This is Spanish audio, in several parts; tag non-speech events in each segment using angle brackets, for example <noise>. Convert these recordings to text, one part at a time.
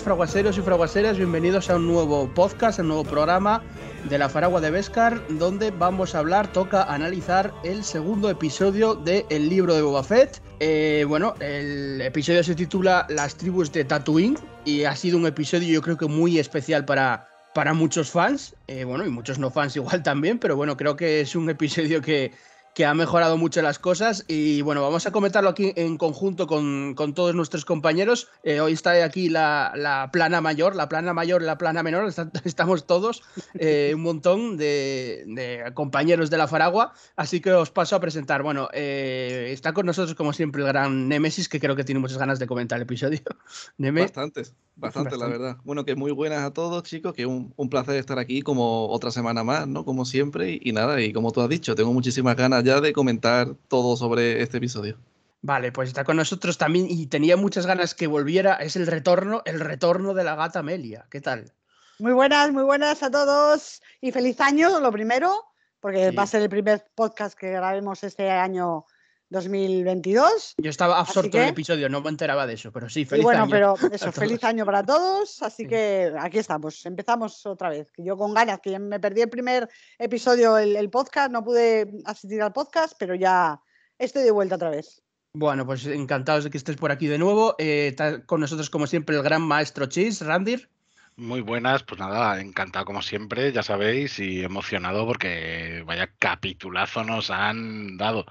Fraguaseros y fraguaseras, bienvenidos a un nuevo podcast, un nuevo programa de la Faragua de Beskar, donde vamos a hablar, toca analizar el segundo episodio del el libro de Boba Fett. Eh, bueno, el episodio se titula Las tribus de Tatooine y ha sido un episodio yo creo que muy especial para, para muchos fans, eh, bueno, y muchos no fans <laughs> igual también, pero bueno, creo que es un episodio que que ha mejorado mucho las cosas y bueno, vamos a comentarlo aquí en conjunto con, todos nuestros compañeros. Eh, hoy está aquí la, plana mayor, la plana mayor, la plana menor, <laughs> estamos todos, eh, un montón de, compañeros de la Faragua, así que os paso a presentar. Bueno, eh, está con nosotros como siempre el gran Nemesis, que creo que tiene muchas ganas de comentar el episodio. <laughs> Bastantes, bastante, la verdad. Bueno, que muy buenas a todos chicos, que un, un placer estar aquí como otra semana más, ¿no? Como siempre y nada, y como tú has dicho, tengo muchísimas ganas ya de comentar todo sobre este episodio. Vale, pues está con nosotros también y tenía muchas ganas que volviera. Es el retorno, el retorno de la gata Amelia. ¿Qué tal? Muy buenas, muy buenas a todos y feliz año, lo primero, porque va a ser el primer podcast que grabemos este año 2022. Yo estaba absorto en el episodio, no me enteraba de eso, pero sí, feliz bueno, año. pero <laughs> eso, feliz año para todos. Así que aquí estamos, empezamos otra vez. Yo con ganas, que me perdí el primer episodio, el, podcast, no pude asistir al podcast, pero ya estoy de vuelta otra vez. Bueno, pues encantados de que estés por aquí de nuevo. Eh, con nosotros, como siempre, el gran maestro Chis, Randir. Muy buenas, pues nada, encantado como siempre, ya sabéis, y emocionado porque vaya capitulazo nos han dado.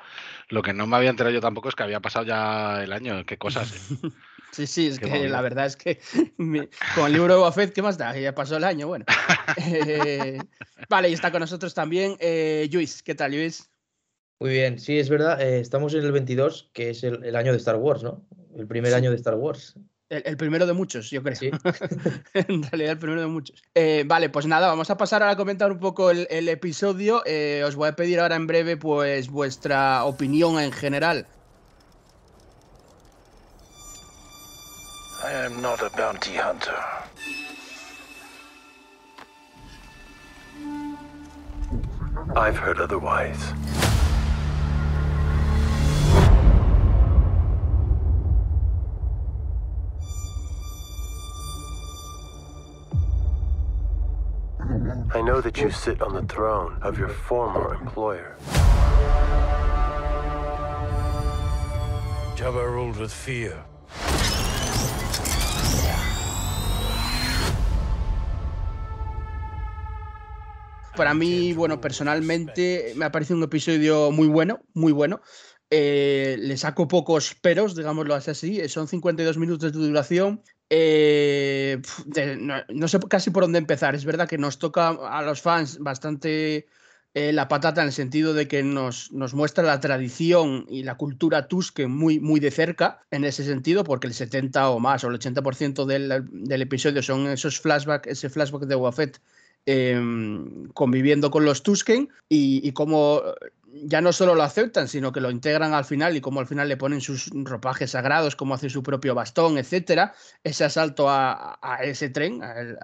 Lo que no me había enterado yo tampoco es que había pasado ya el año, qué cosas. ¿eh? <laughs> Sí, sí, es que la verdad es que <laughs> con el libro de Buffett, ¿qué más da? Ya pasó el año, bueno. <laughs> Eh, vale, y está con nosotros también eh, Luis. ¿Qué tal, Luis? Muy bien, sí, es verdad, estamos en el 22, que es el, año de Star Wars, ¿no? El primer año de Star Wars. El, primero de muchos, yo creo. <laughs> en realidad, el primero de muchos. Eh, vale, pues nada, vamos a pasar ahora a comentar un poco el, episodio. Eh, os voy a pedir ahora en breve, pues, vuestra opinión en general. I am not a bounty hunter. I've heard otherwise. I know that you sit on the throne of your former employer. Jabba ruled with fear. Para mí, bueno, personalmente me ha parecido un episodio muy bueno, muy bueno. Eh, le saco pocos peros, digámoslo así. Son 52 minutos de duración. Eh, no, sé casi por dónde empezar. Es verdad que nos toca a los fans bastante eh, la patata en el sentido de que nos, nos, muestra la tradición y la cultura tusque muy, muy de cerca en ese sentido, porque el 70 o más o el 80% del, del episodio son esos flashbacks, ese flashback de Wafet em, conviviendo con los Tusken y, y cómo ya no solo lo aceptan, sino que lo integran al final y como al final le ponen sus ropajes sagrados, como hace su propio bastón, etcétera. Ese asalto a, ese tren, al,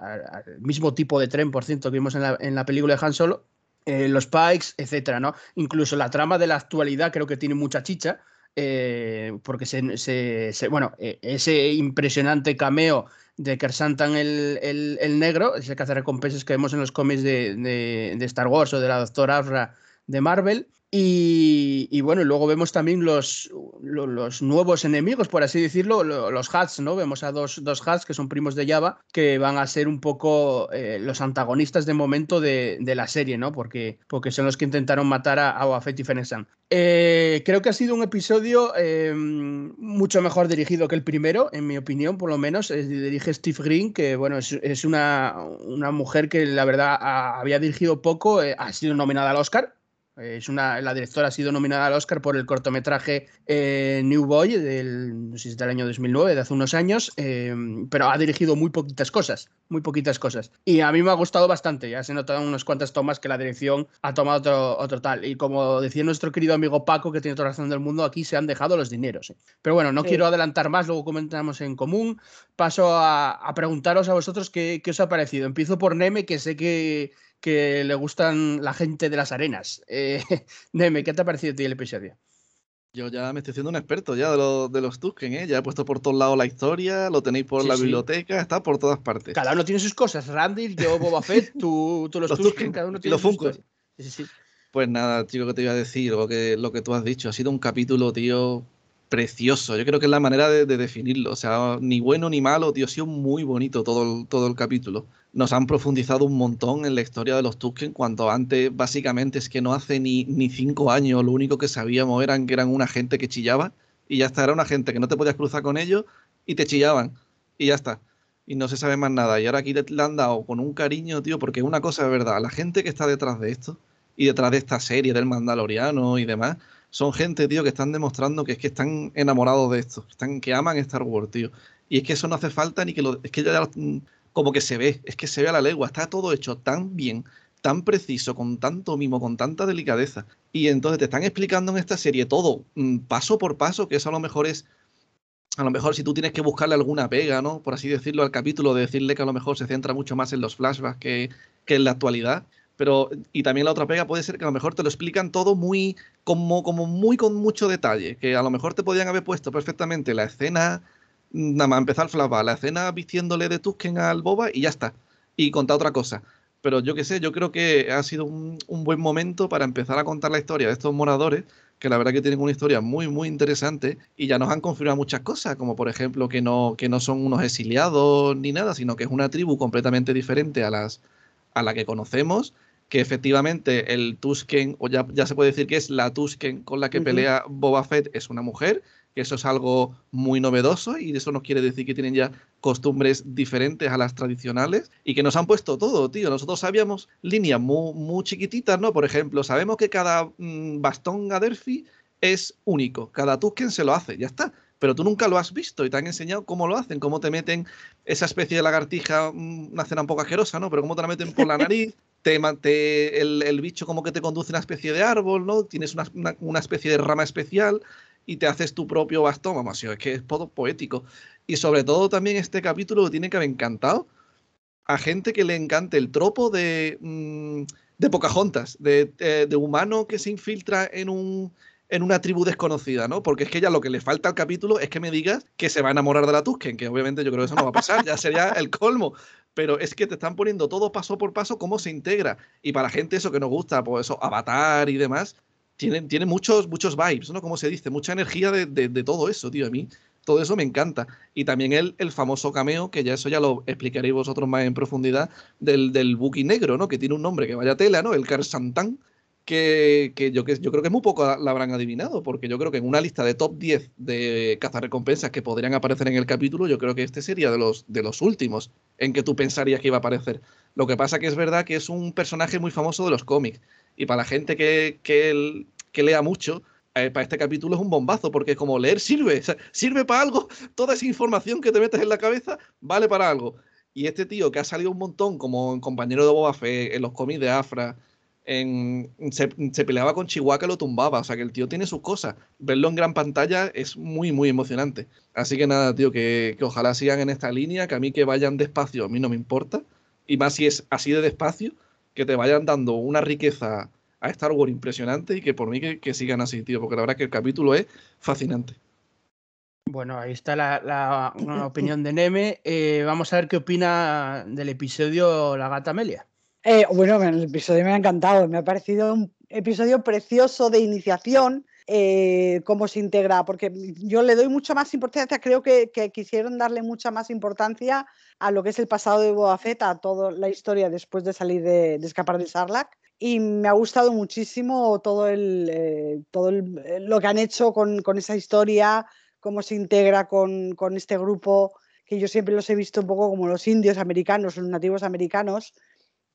mismo tipo de tren, por cierto, que vimos en la, en la película de Han Solo, eh, los Pikes, etcétera, ¿no? Incluso la trama de la actualidad creo que tiene mucha chicha. Eh, porque se, bueno, e, ese impresionante cameo de Kersantan el, el, el negro, ese recompensas que vemos en los cómics de, de, de Star Wars o de la Doctora Afra de Marvel, y, bueno, luego vemos también los, los, nuevos enemigos, por así decirlo, los Hats, ¿no? Vemos a dos, dos Hats que son primos de Java, que van a ser un poco eh, los antagonistas de momento de, la serie, ¿no? Porque, porque son los que intentaron matar a, a y Fenexan. Eh, creo que ha sido un episodio eh, mucho mejor dirigido que el primero, en mi opinión, por lo menos. dirige Steve Green, que bueno, es, una, una, mujer que la verdad había dirigido poco, ha sido nominada al Oscar es una, la directora ha sido nominada al Oscar por el cortometraje eh, New Boy, del, no sé si del año 2009, de hace unos años, eh, pero ha dirigido muy poquitas cosas, muy poquitas cosas. Y a mí me ha gustado bastante, ya se notan unas cuantas tomas que la dirección ha tomado otro, otro tal. Y como decía nuestro querido amigo Paco, que tiene toda la razón del mundo, aquí se han dejado los dineros. ¿eh? Pero bueno, no quiero adelantar más, luego comentamos en común. Paso a, a preguntaros a vosotros qué, qué os ha parecido. Empiezo por Neme, que sé que que le gustan la gente de las arenas. Eh, <laughs> Neme, ¿qué te ha parecido a ti el episodio? Yo ya me estoy haciendo un experto ya de, los de los Tusken, ¿eh? Ya he puesto por todos lados la historia, lo tenéis por Sí, la sí. biblioteca, está por todas partes. Cada uno tiene sus cosas. Randy, yo, Boba Fett, <laughs> tú, tú los, Los Tusken, Tusken cada uno tiene los su Funkos. historia. Sí, sí, sí. Pues nada, chico, que te iba a decir, lo que, lo que tú has dicho, ha sido un capítulo, tío, precioso. Yo creo que es la manera de, de definirlo. O sea, ni bueno ni malo, tío, ha sido muy bonito todo el, todo el capítulo. Nos han profundizado un montón en la historia de los Tusken, cuando antes, básicamente, es que no hace ni, ni cinco años, lo único que sabíamos eran que eran una gente que chillaba, y ya está, era una gente que no te podías cruzar con ellos, y te chillaban, y ya está. Y no se sabe más nada. Y ahora aquí le, han dado con un cariño, tío, porque una cosa es verdad, la gente que está detrás de esto, y detrás de esta serie del Mandaloriano y demás, son gente, tío, que están demostrando que es que están enamorados de esto, están, que aman Star Wars, tío. Y es que eso no hace falta ni que lo. Es que ya mm, como que se ve, es que se ve a la legua, está todo hecho tan bien, tan preciso, con tanto mimo, con tanta delicadeza. Y entonces te están explicando en esta serie todo, mm, paso por paso, que eso a lo mejor es. A lo mejor si tú tienes que buscarle alguna pega, ¿no? Por así decirlo, al capítulo, de decirle que a lo mejor se centra mucho más en los flashbacks que, que en la actualidad. Pero, y también la otra pega puede ser que a lo mejor te lo explican todo muy, como, como muy con mucho detalle, que a lo mejor te podían haber puesto perfectamente la escena, nada más empezar el flashback, la escena vistiéndole de Tusken al Boba y ya está, y contar otra cosa. Pero yo qué sé, yo creo que ha sido un, un buen momento para empezar a contar la historia de estos moradores, que la verdad que tienen una historia muy, muy interesante y ya nos han confirmado muchas cosas, como por ejemplo que no, que no son unos exiliados ni nada, sino que es una tribu completamente diferente a, las, a la que conocemos que efectivamente el Tusken, o ya, ya se puede decir que es la Tusken con la que pelea Boba Fett, es una mujer, que eso es algo muy novedoso y eso nos quiere decir que tienen ya costumbres diferentes a las tradicionales y que nos han puesto todo, tío. Nosotros sabíamos líneas muy, muy chiquititas, ¿no? Por ejemplo, sabemos que cada mm, bastón Gaderfi es único, cada Tusken se lo hace, ya está. Pero tú nunca lo has visto y te han enseñado cómo lo hacen, cómo te meten esa especie de lagartija, mm, una cena un poco asquerosa, ¿no? Pero cómo te la meten por la <laughs> nariz, te, te- el, el bicho como que te conduce a una especie de árbol, ¿no? Tienes una, una- una especie de rama especial y te haces tu propio bastón, vamos, es que es todo poético. Y sobre todo también este capítulo tiene que haber encantado a gente que le encante el tropo de, mm, de Pocahontas, de, eh, de humano que se infiltra en un en una tribu desconocida, ¿no? Porque es que ya lo que le falta al capítulo es que me digas que se va a enamorar de la Tusken, que obviamente yo creo que eso no va a pasar, ya sería el colmo. Pero es que te están poniendo todo paso por paso cómo se integra. Y para gente eso que nos gusta, pues eso, Avatar y demás, tiene, muchos, muchos vibes, ¿no? Como se dice, mucha energía de, de- todo eso, tío. A mí todo eso me encanta. Y también el, el famoso cameo, que ya eso ya lo explicaréis vosotros más en profundidad, del, del Buki negro, ¿no? Que tiene un nombre que vaya tela, ¿no? El Car Santan que, que yo, que yo creo que muy poco la habrán adivinado, porque yo creo que en una lista de top 10 de cazarrecompensas que podrían aparecer en el capítulo, yo creo que este sería de los, de los últimos en que tú pensarías que iba a aparecer. Lo que pasa que es verdad que es un personaje muy famoso de los cómics, y para la gente que, que, que lea mucho, eh, para este capítulo es un bombazo, porque como leer sirve, o sea, sirve para algo, <laughs> toda esa información que te metes en la cabeza vale para algo. Y este tío que ha salido un montón como compañero de Boba Fett en los cómics de Afra, en- se, se peleaba con Chihuahua y lo tumbaba. O sea que el tío tiene sus cosas. Verlo en gran pantalla es muy, muy emocionante. Así que nada, tío, que, que ojalá sigan en esta línea, que a mí que vayan despacio, a mí no me importa. Y más si es así de despacio, que te vayan dando una riqueza a Star Wars impresionante y que por mí que, que sigan así, tío, porque la verdad que el capítulo es fascinante. Bueno, ahí está la, la- una <coughs> opinión de Neme. Eh, vamos a ver qué opina del episodio La Gata Amelia. Eh, bueno, el episodio me ha encantado, me ha parecido un episodio precioso de iniciación, eh, cómo se integra, porque yo le doy mucha más importancia, creo que, que quisieron darle mucha más importancia a lo que es el pasado de Boba Fett, a toda la historia después de salir de, de escapar de Sarlacc. Y me ha gustado muchísimo todo, el, eh, todo el- eh, lo que han hecho con, con esa historia, cómo se integra con, con este grupo, que yo siempre los he visto un poco como los indios americanos, los nativos americanos,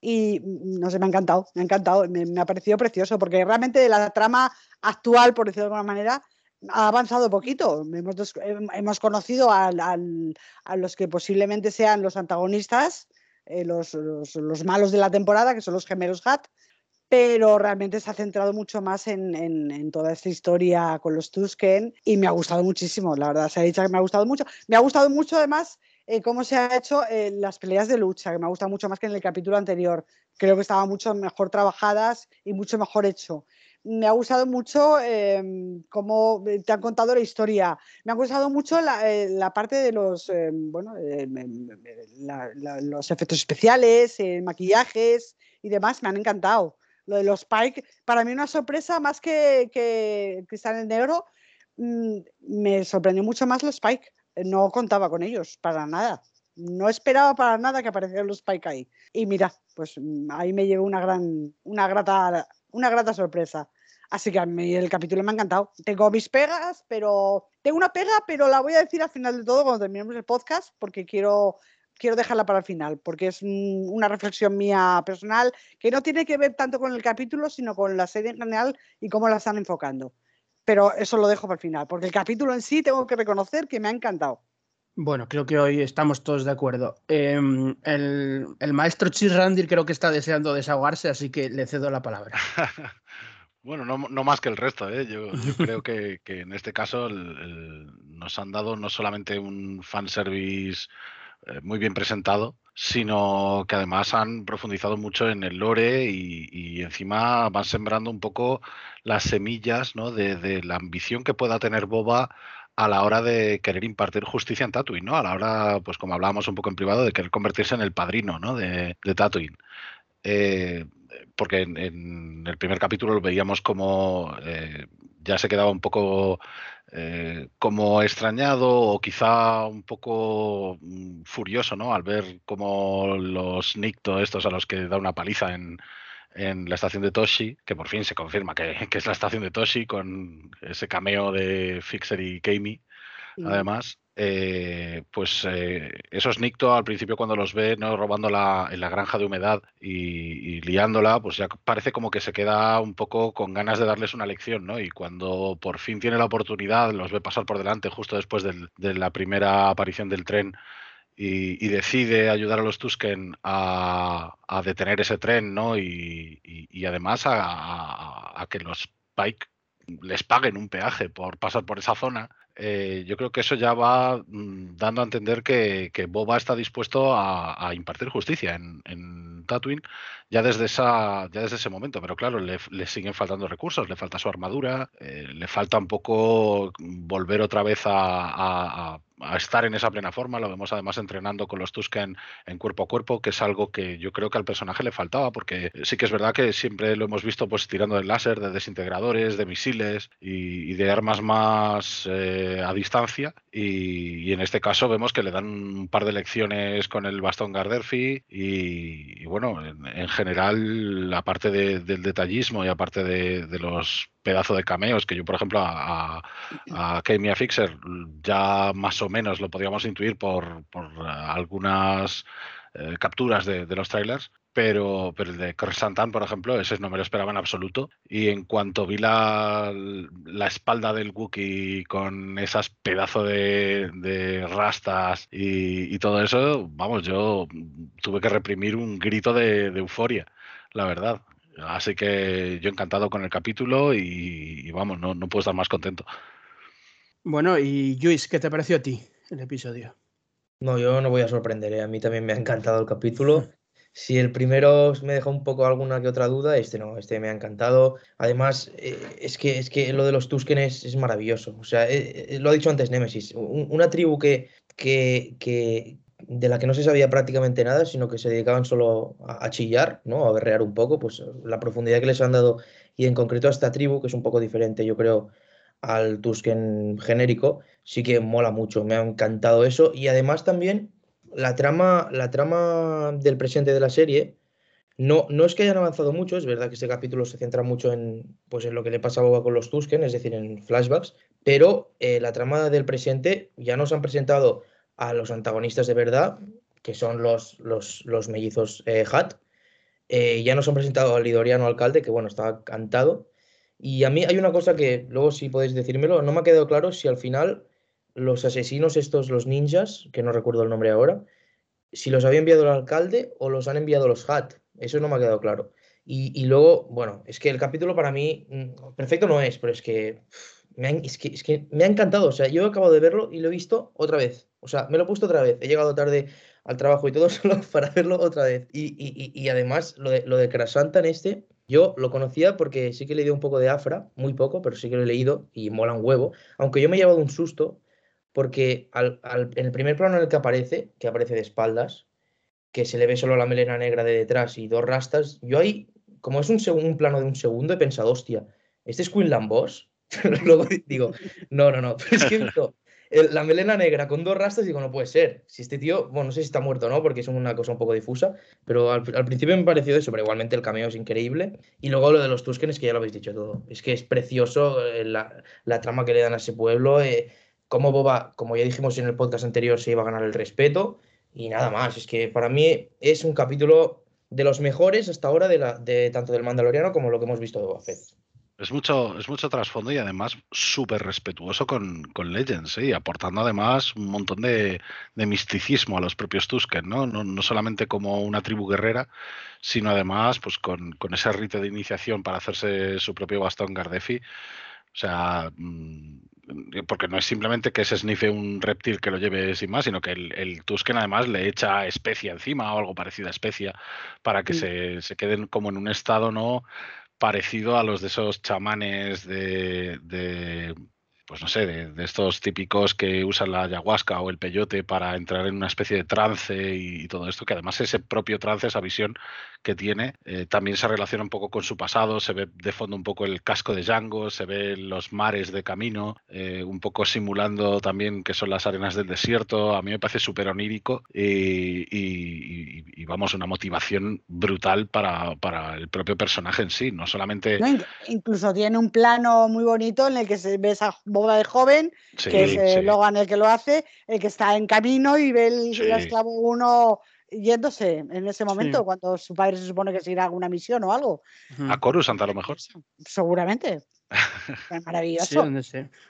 y mm, no sé, me ha encantado, me ha encantado, me, me ha parecido precioso, porque realmente la trama actual, por decirlo de alguna manera, ha avanzado poquito. Hemos, hemos conocido al- al- a los que posiblemente sean los antagonistas, eh, los, los- los malos de la temporada, que son los gemelos Hat, pero realmente se ha centrado mucho más en, en- en toda esta historia con los Tusken y me ha gustado muchísimo, la verdad, se ha dicho que me ha gustado mucho. Me ha gustado mucho además eh, cómo se ha hecho eh, las peleas de lucha, que me ha gustado mucho más que en el capítulo anterior. Creo que estaban mucho mejor trabajadas y mucho mejor hecho. me ha gustado mucho em, cómo te han contado la historia. Me ha gustado mucho la, eh, parte de los, em, bueno, em, los efectos especiales, eh, maquillajes y demás. Me han encantado. Lo de los Spike, para mí una sorpresa más que, que Cristal en Negro. Mm, me sorprendió mucho más los Spike. No contaba con ellos, para nada. No esperaba para nada que aparecieran los Spike ahí. Y mira, pues mm, ahí me llegó una gran, una grata, una grata sorpresa. Así que a mí el capítulo me ha encantado. Tengo mis pegas, pero tengo una pega, pero la voy a decir al final de todo cuando terminemos el podcast, porque quiero, quiero dejarla para el final, porque es una reflexión mía personal que no tiene que ver tanto con el capítulo, sino con la serie en general y cómo la están enfocando. Pero eso lo dejo para el final, porque el capítulo en sí tengo que reconocer que me ha encantado. Bueno, creo que hoy estamos todos de acuerdo. Em, el, maestro Chis Randir creo que está deseando desahogarse, así que le cedo la palabra. <laughs> bueno, no, más que el resto. ¿eh? Yo, <laughs> creo que, en este caso nos han dado no solamente un fanservice eh, muy bien presentado, sino que además han profundizado mucho en el lore y, encima van sembrando un poco las semillas ¿no? de, la ambición que pueda tener Boba a la hora de querer impartir justicia en Tatooine, ¿no? A la hora, pues como hablábamos un poco en privado, de querer convertirse en el padrino, ¿no? De, de. Eh, porque en, el primer capítulo lo veíamos como eh, ya se quedaba un poco eh, como extrañado o quizá un poco mm, furioso, ¿no? Al ver como los Nicto, estos a los que da una paliza en, en la estación de Toshi, que por fin se confirma que, <laughs> es la estación de Toshi con ese cameo de Fixer y Kami. Además, eh, pues eh, esos Nicto al principio cuando los ve no robando la, en la granja de humedad y, liándola, pues ya parece como que se queda un poco con ganas de darles una lección, ¿no? Y cuando por fin tiene la oportunidad, los ve pasar por delante justo después de la primera aparición del tren y, decide ayudar a los Tusken a, detener ese tren, ¿no? Y, además a, que los Pike les paguen un peaje por pasar por esa zona. Eh, yo creo que eso ya va mm, dando a entender que, Boba está dispuesto a, impartir justicia en, Tatooine ya desde, esa, ya desde ese momento. Pero claro, le, siguen faltando recursos, le falta su armadura, eh, le falta un poco volver otra vez a estar en esa plena forma. Lo vemos además entrenando con los Tusken en cuerpo a cuerpo, que es algo que yo creo que al personaje le faltaba, porque sí que es verdad que siempre lo hemos visto pues tirando de láser, de desintegradores, de misiles y, de armas más eh, a distancia. Y, en este caso vemos que le dan un par de lecciones con el bastón Garderfi y, bueno, en, general, aparte del detallismo y aparte de los pedazo de cameos que yo, por ejemplo, a, a, Fixer ya más o menos lo podíamos intuir por, por eh, algunas eh, capturas de, los trailers, pero, pero el de Chris Santan, por ejemplo, ese no me lo esperaba en absoluto. Y en cuanto vi la, la espalda del Wookiee con esas pedazos de, de, rastas y, y, todo eso, vamos, yo tuve que reprimir un grito de, de euforia, la verdad. Así que yo encantado con el capítulo y, vamos, no, no puedo estar más contento. Bueno, y Luis, ¿qué te pareció a ti el episodio? No, yo no voy a sorprender, ¿eh? a mí también me ha encantado el capítulo. <laughs> Si el primero me dejó un poco alguna que otra duda, este no, este me ha encantado. Además, eh, es, que, es que lo de los Tusken es, maravilloso. O sea, eh, lo ha dicho antes Nemesis, una tribu que, que, que, de la que no se sabía prácticamente nada, sino que se dedicaban solo a, chillar, ¿no? A berrear un poco, pues la profundidad que les han dado, y en concreto a esta tribu, que es un poco diferente, yo creo, al Tusken genérico, sí que mola mucho, me ha encantado eso. Y además también la trama, la trama del presente de la serie, no, no es que hayan avanzado mucho, es verdad que este capítulo se centra mucho en, pues, en lo que le pasa a con los Tusken, es decir, en flashbacks, pero eh, la trama del presente ya nos han presentado a los antagonistas de verdad, que son los, los, mellizos eh, Hat. Eh, ya nos han presentado al lidoriano alcalde, que bueno, estaba cantado. Y a mí hay una cosa que luego si podéis decírmelo, no me ha quedado claro si al final los asesinos estos, los ninjas, que no recuerdo el nombre ahora, si los había enviado el alcalde o los han enviado los Hat. Eso no me ha quedado claro. Y, y luego, bueno, es que el capítulo para mí, mm, perfecto no es, pero es que me es, que, es que me ha encantado. O sea, yo acabo de verlo y lo he visto otra vez. O sea, me lo he puesto otra vez. He llegado tarde al trabajo y todo <laughs> solo para verlo otra vez. Y, y, y además, lo de, lo de Crasanta en este, Yo lo conocía porque sí que le dio un poco de afra, muy poco, pero sí que lo he leído y mola un huevo. Aunque yo me he llevado un susto porque al, en el primer plano en el que aparece, que aparece de espaldas, que se le ve solo la melena negra de detrás y dos rastas, yo ahí, como es un, un plano de un segundo, he pensado, hostia, ¿este es Quinlan Boss? Luego digo, no, no, no, <laughs> es que la melena negra con dos rastas, digo, no puede ser. Si este tío, bueno, no sé si está muerto o no, porque es una cosa un poco difusa, pero al, principio me pareció eso, pero igualmente el cameo es increíble. Y luego lo de los Tusken es que ya lo habéis dicho todo. Es que es precioso eh, la, trama que le dan a ese pueblo. Eh, como Boba, como ya dijimos en el podcast anterior, se iba a ganar el respeto y nada más. Es que para mí es un capítulo de los mejores hasta ahora de tanto del Mandaloriano como lo que hemos visto de Boba Fett. Es mucho, es mucho trasfondo y además súper respetuoso con, con Legends, ¿eh? y aportando además un montón de, misticismo a los propios Tusken, ¿no? ¿no? solamente como una tribu guerrera, sino además pues con, con, ese rito de iniciación para hacerse su propio bastón Gardefi. O sea, mm, porque no es simplemente que se snife un reptil que lo lleve sin más, sino que el, el Tusken además le echa especia encima o algo parecido a especia para que se, se queden como en un estado no parecido a los de esos chamanes de, pues no sé, de, estos típicos que usan la ayahuasca o el peyote para entrar en una especie de trance y, todo esto, que además ese propio trance, esa visión que tiene, eh, también se relaciona un poco con su pasado, se ve de fondo un poco el casco de Django, se ve los mares de camino, eh, un poco simulando también que son las arenas del desierto, a mí me parece súper onírico y, vamos, una motivación brutal para, para, el propio personaje en sí, no solamente... incluso tiene un plano muy bonito en el que se ve esa boda de joven, que es eh, Logan el que lo hace, el que está en camino y ve el, esclavo uno yéndose en ese momento, cuando su padre se supone que se irá a alguna misión o algo. A Coruscant a lo mejor. Seguramente. <laughs> Maravilloso.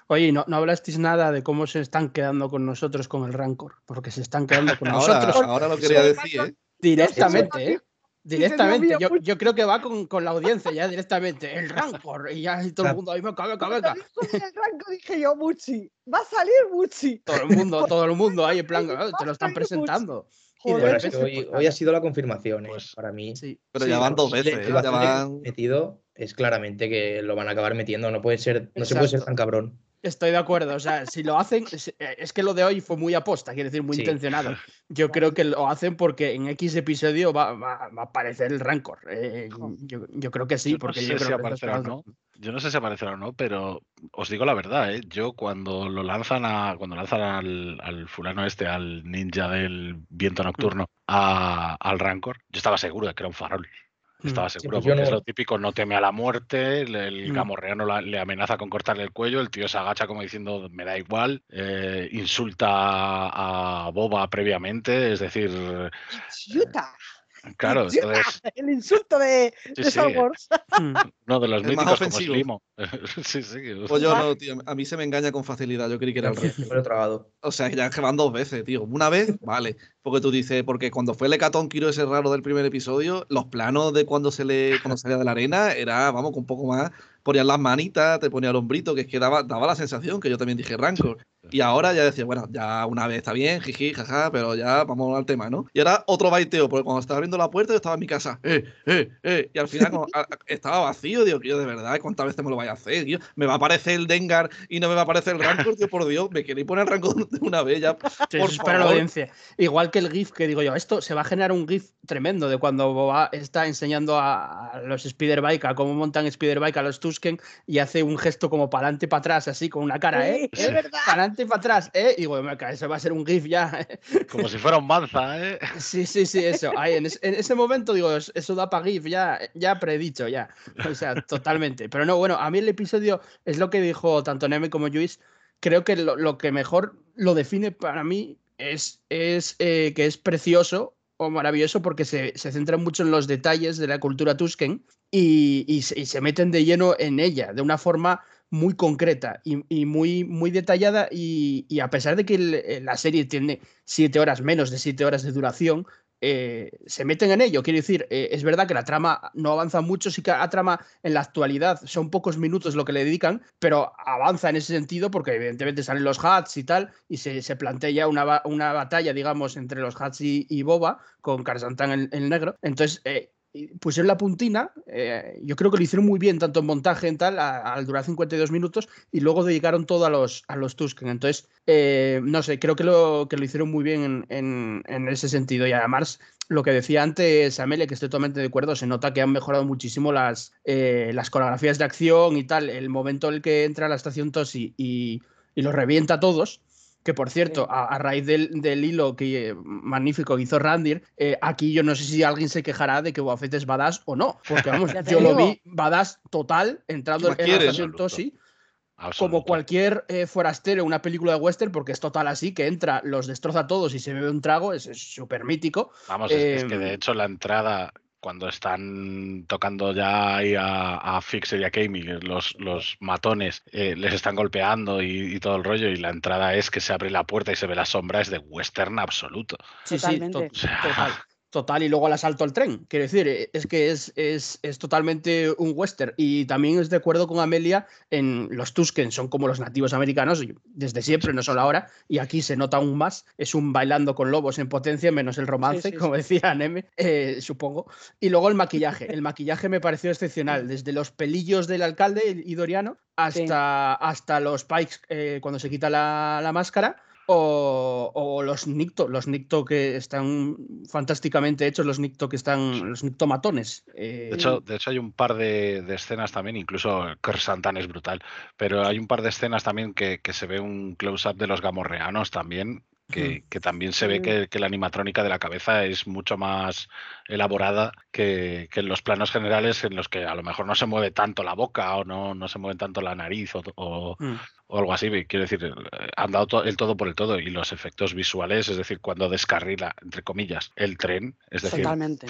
Oye, no, no hablasteis nada de cómo se están quedando con nosotros con el Rancor, porque se están quedando con <laughs> nosotros. Ahora lo quería decir, ¿eh? Directamente, ¿eh? Directamente, yo, yo, creo que va con, con, la audiencia ya directamente. El Rancor, y ya todo el mundo ahí, venga, venga, venga. El Rancor dije yo, Muchi, va a salir Muchi. Todo el mundo, todo el mundo ahí en <laughs> plan, te lo están presentando. Hoy, ha sido la confirmación, ¿eh? pues, para mí. Sí. Pero ya van dos veces. ¿eh? Ya van... metido es claramente que lo van a acabar metiendo. No puede ser, no se puede ser tan cabrón. Estoy de acuerdo. O sea, si lo hacen, eh, es que lo de hoy fue muy aposta, quiere decir, muy intencionado. Yo creo que lo hacen porque en X episodio va, a aparecer el Rancor. Eh, yo, creo que sí, porque yo, creo que no. Yo no sé si aparecerá o no, pero os digo la verdad, ¿eh? yo cuando lo lanzan a, cuando lanzan al, al fulano este, al ninja del viento nocturno, al Rancor, yo estaba seguro de que era un farol. Estaba mm, seguro, pues porque es lo típico, no teme a la muerte, el, mm. gamorreano le amenaza con cortarle el cuello, el tío se agacha como diciendo, me da igual, eh, insulta a Boba previamente, es decir... Insulta. Claro, entonces... <laughs> El insulto de, Star Wars. No, de los míticos como Slimo. <laughs> sí, sí. Pues yo no, tío. A mí se me engaña con facilidad. Yo creí que era el rey. O sea, ya que van dos veces, tío. Una vez, vale. Porque tú dices, porque cuando fue el hecatón Kiro ese raro del primer episodio, los planos de cuando se le cuando salía de la arena era, vamos, con un poco más ponían las manitas, te ponía el hombrito, que es que daba, daba la sensación que yo también dije Rancor. Y ahora ya decía, bueno, ya una vez está bien, jiji, jaja, pero ya vamos al tema, ¿no? Y ahora otro baiteo, porque cuando estaba abriendo la puerta yo estaba en mi casa, eh, eh, eh. Y al final estaba vacío, digo, yo de verdad, ¿cuántas veces me lo vaya a hacer? Tío? Me va a aparecer el Dengar y no me va a aparecer el Rancor, tío, por Dios, me queréis poner Rancor de una vez ya. por para la audiencia. Igual que el GIF que digo yo, esto se va a generar un GIF tremendo de cuando Boba está enseñando a, los Spiderbike a cómo montan Spiderbike a los Tusken y hace un gesto como para adelante y para atrás, así con una cara, ¿eh? Es verdad. Adelante y para atrás, ¿eh? Y digo, eso va a ser un GIF ya. <laughs> Como si fuera un manza, ¿eh? Sí, sí, sí, eso. Ahí, en, ese momento digo, eso da para GIF, ya, ya predicho, ya. O sea, <laughs> totalmente. Pero no, bueno, a mí el episodio es lo que dijo tanto Neme como Luis. Creo que lo, que mejor lo define para mí es, es eh, que es precioso o maravilloso porque se, se, centra mucho en los detalles de la cultura Tusken y, y, se, meten de lleno en ella de una forma muy concreta y, muy, muy detallada y, a pesar de que la serie tiene siete horas, menos de siete horas de duración, eh, se meten en ello. Quiero decir, eh, es verdad que la trama no avanza mucho, sí que la trama en la actualidad son pocos minutos lo que le dedican, pero avanza en ese sentido porque evidentemente salen los Hats y tal, y se, plantea una, una, batalla, digamos, entre los Hats y, Boba, con Karzantan el, el negro. Entonces, eh, pusieron la puntina, eh, yo creo que lo hicieron muy bien, tanto en montaje en tal, al durar 52 minutos, y luego dedicaron todo a los, a los Tusken. Entonces, eh, no sé, creo que lo, que lo hicieron muy bien en, en, ese sentido. Y además, lo que decía antes Amelia, que estoy totalmente de acuerdo, se nota que han mejorado muchísimo las, eh, las coreografías de acción y tal. El momento en el que entra a la estación Tosi y, y los revienta a todos que por cierto, a, raíz del, hilo que, eh, magnífico que hizo Randir, eh, aquí yo no sé si alguien se quejará de que Boba es badass o no, porque vamos, <laughs> yo lo vi badass total entrando en la estación Tosi. Como cualquier eh, forastero en una película de western, porque es total así, que entra, los destroza a todos y se bebe un trago, es súper mítico. Vamos, es que de em, hecho la entrada cuando están tocando ya ahí a, a Fixer y a Kami, los, los matones eh, les están golpeando y, todo el rollo, y la entrada es que se abre la puerta y se ve la sombra, es de western absoluto. Sí, sí, total. Total, y luego el asalto al tren. Quiero decir, eh, es que es, es, es, totalmente un western. Y también es de acuerdo con Amelia en los Tusken, son como los nativos americanos, desde siempre, no solo ahora. Y aquí se nota aún más. Es un bailando con lobos en potencia, menos el romance, como decía Neme, eh, supongo. Y luego el maquillaje. El maquillaje me pareció excepcional, desde los pelillos del alcalde y Doriano hasta, hasta los pikes eh, cuando se quita la, la máscara o, los Nicto, los Nicto que están fantásticamente hechos, los Nicto que están, los Nictomatones. De, hecho, de hecho, hay un par de, escenas también, incluso Kersantan es brutal, pero hay un par de escenas también que, que se ve un close-up de los gamorreanos también, que, también se ve que, la animatrónica de la cabeza es mucho más elaborada que, en los planos generales en los que a lo mejor no se mueve tanto la boca o no, no se mueve tanto la nariz o, mm. algo así. Quiero decir, han dado el todo por el todo y los efectos visuales, es decir, cuando descarrila, entre comillas, el tren, es decir... Totalmente.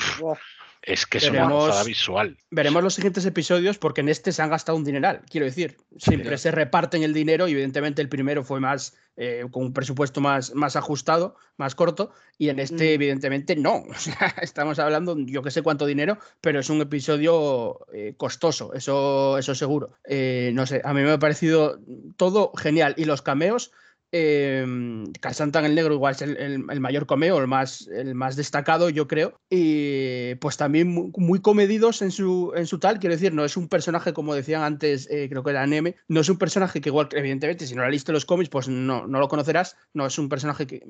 Es que es una gozada visual. Veremos los siguientes episodios porque en este se han gastado un dineral. Quiero decir, siempre se reparten el dinero y evidentemente el primero fue más eh, con un presupuesto más, más ajustado, más corto, y en este mm. evidentemente no. <laughs> estamos hablando, yo que sé cuánto dinero, pero es un episodio eh, costoso, eso, eso seguro. Eh, no sé, a mí me ha parecido todo genial. Y los cameos, eh, el negro igual es el, mayor comeo, el más, el más destacado, yo creo. Y pues también muy, comedidos en su, en su tal, quiero decir, no es un personaje, como decían antes, eh, creo que era Neme, no es un personaje que igual, evidentemente, si no la leíste los cómics, pues no, no lo conocerás, no es un personaje que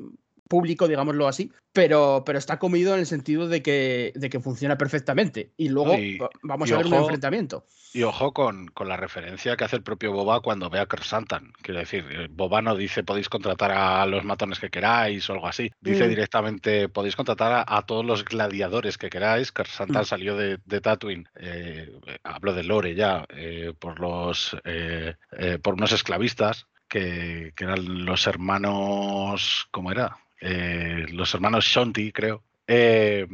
público, digámoslo así, pero, pero está comido en el sentido de que, de que funciona perfectamente. Y luego vamos a ver un enfrentamiento. Y ojo con, con, la referencia que hace el propio Boba cuando ve a Kersantan. Quiero decir, eh, Boba no dice podéis contratar a los matones que queráis o algo así. Dice mm. directamente podéis contratar a, todos los gladiadores que queráis. Kersantan mm. salió de, de Tatooine, eh, hablo de Lore ya, eh, por los por unos esclavistas que, que, eran los hermanos, ¿cómo era? Eh, los hermanos Shonti, creo, eh,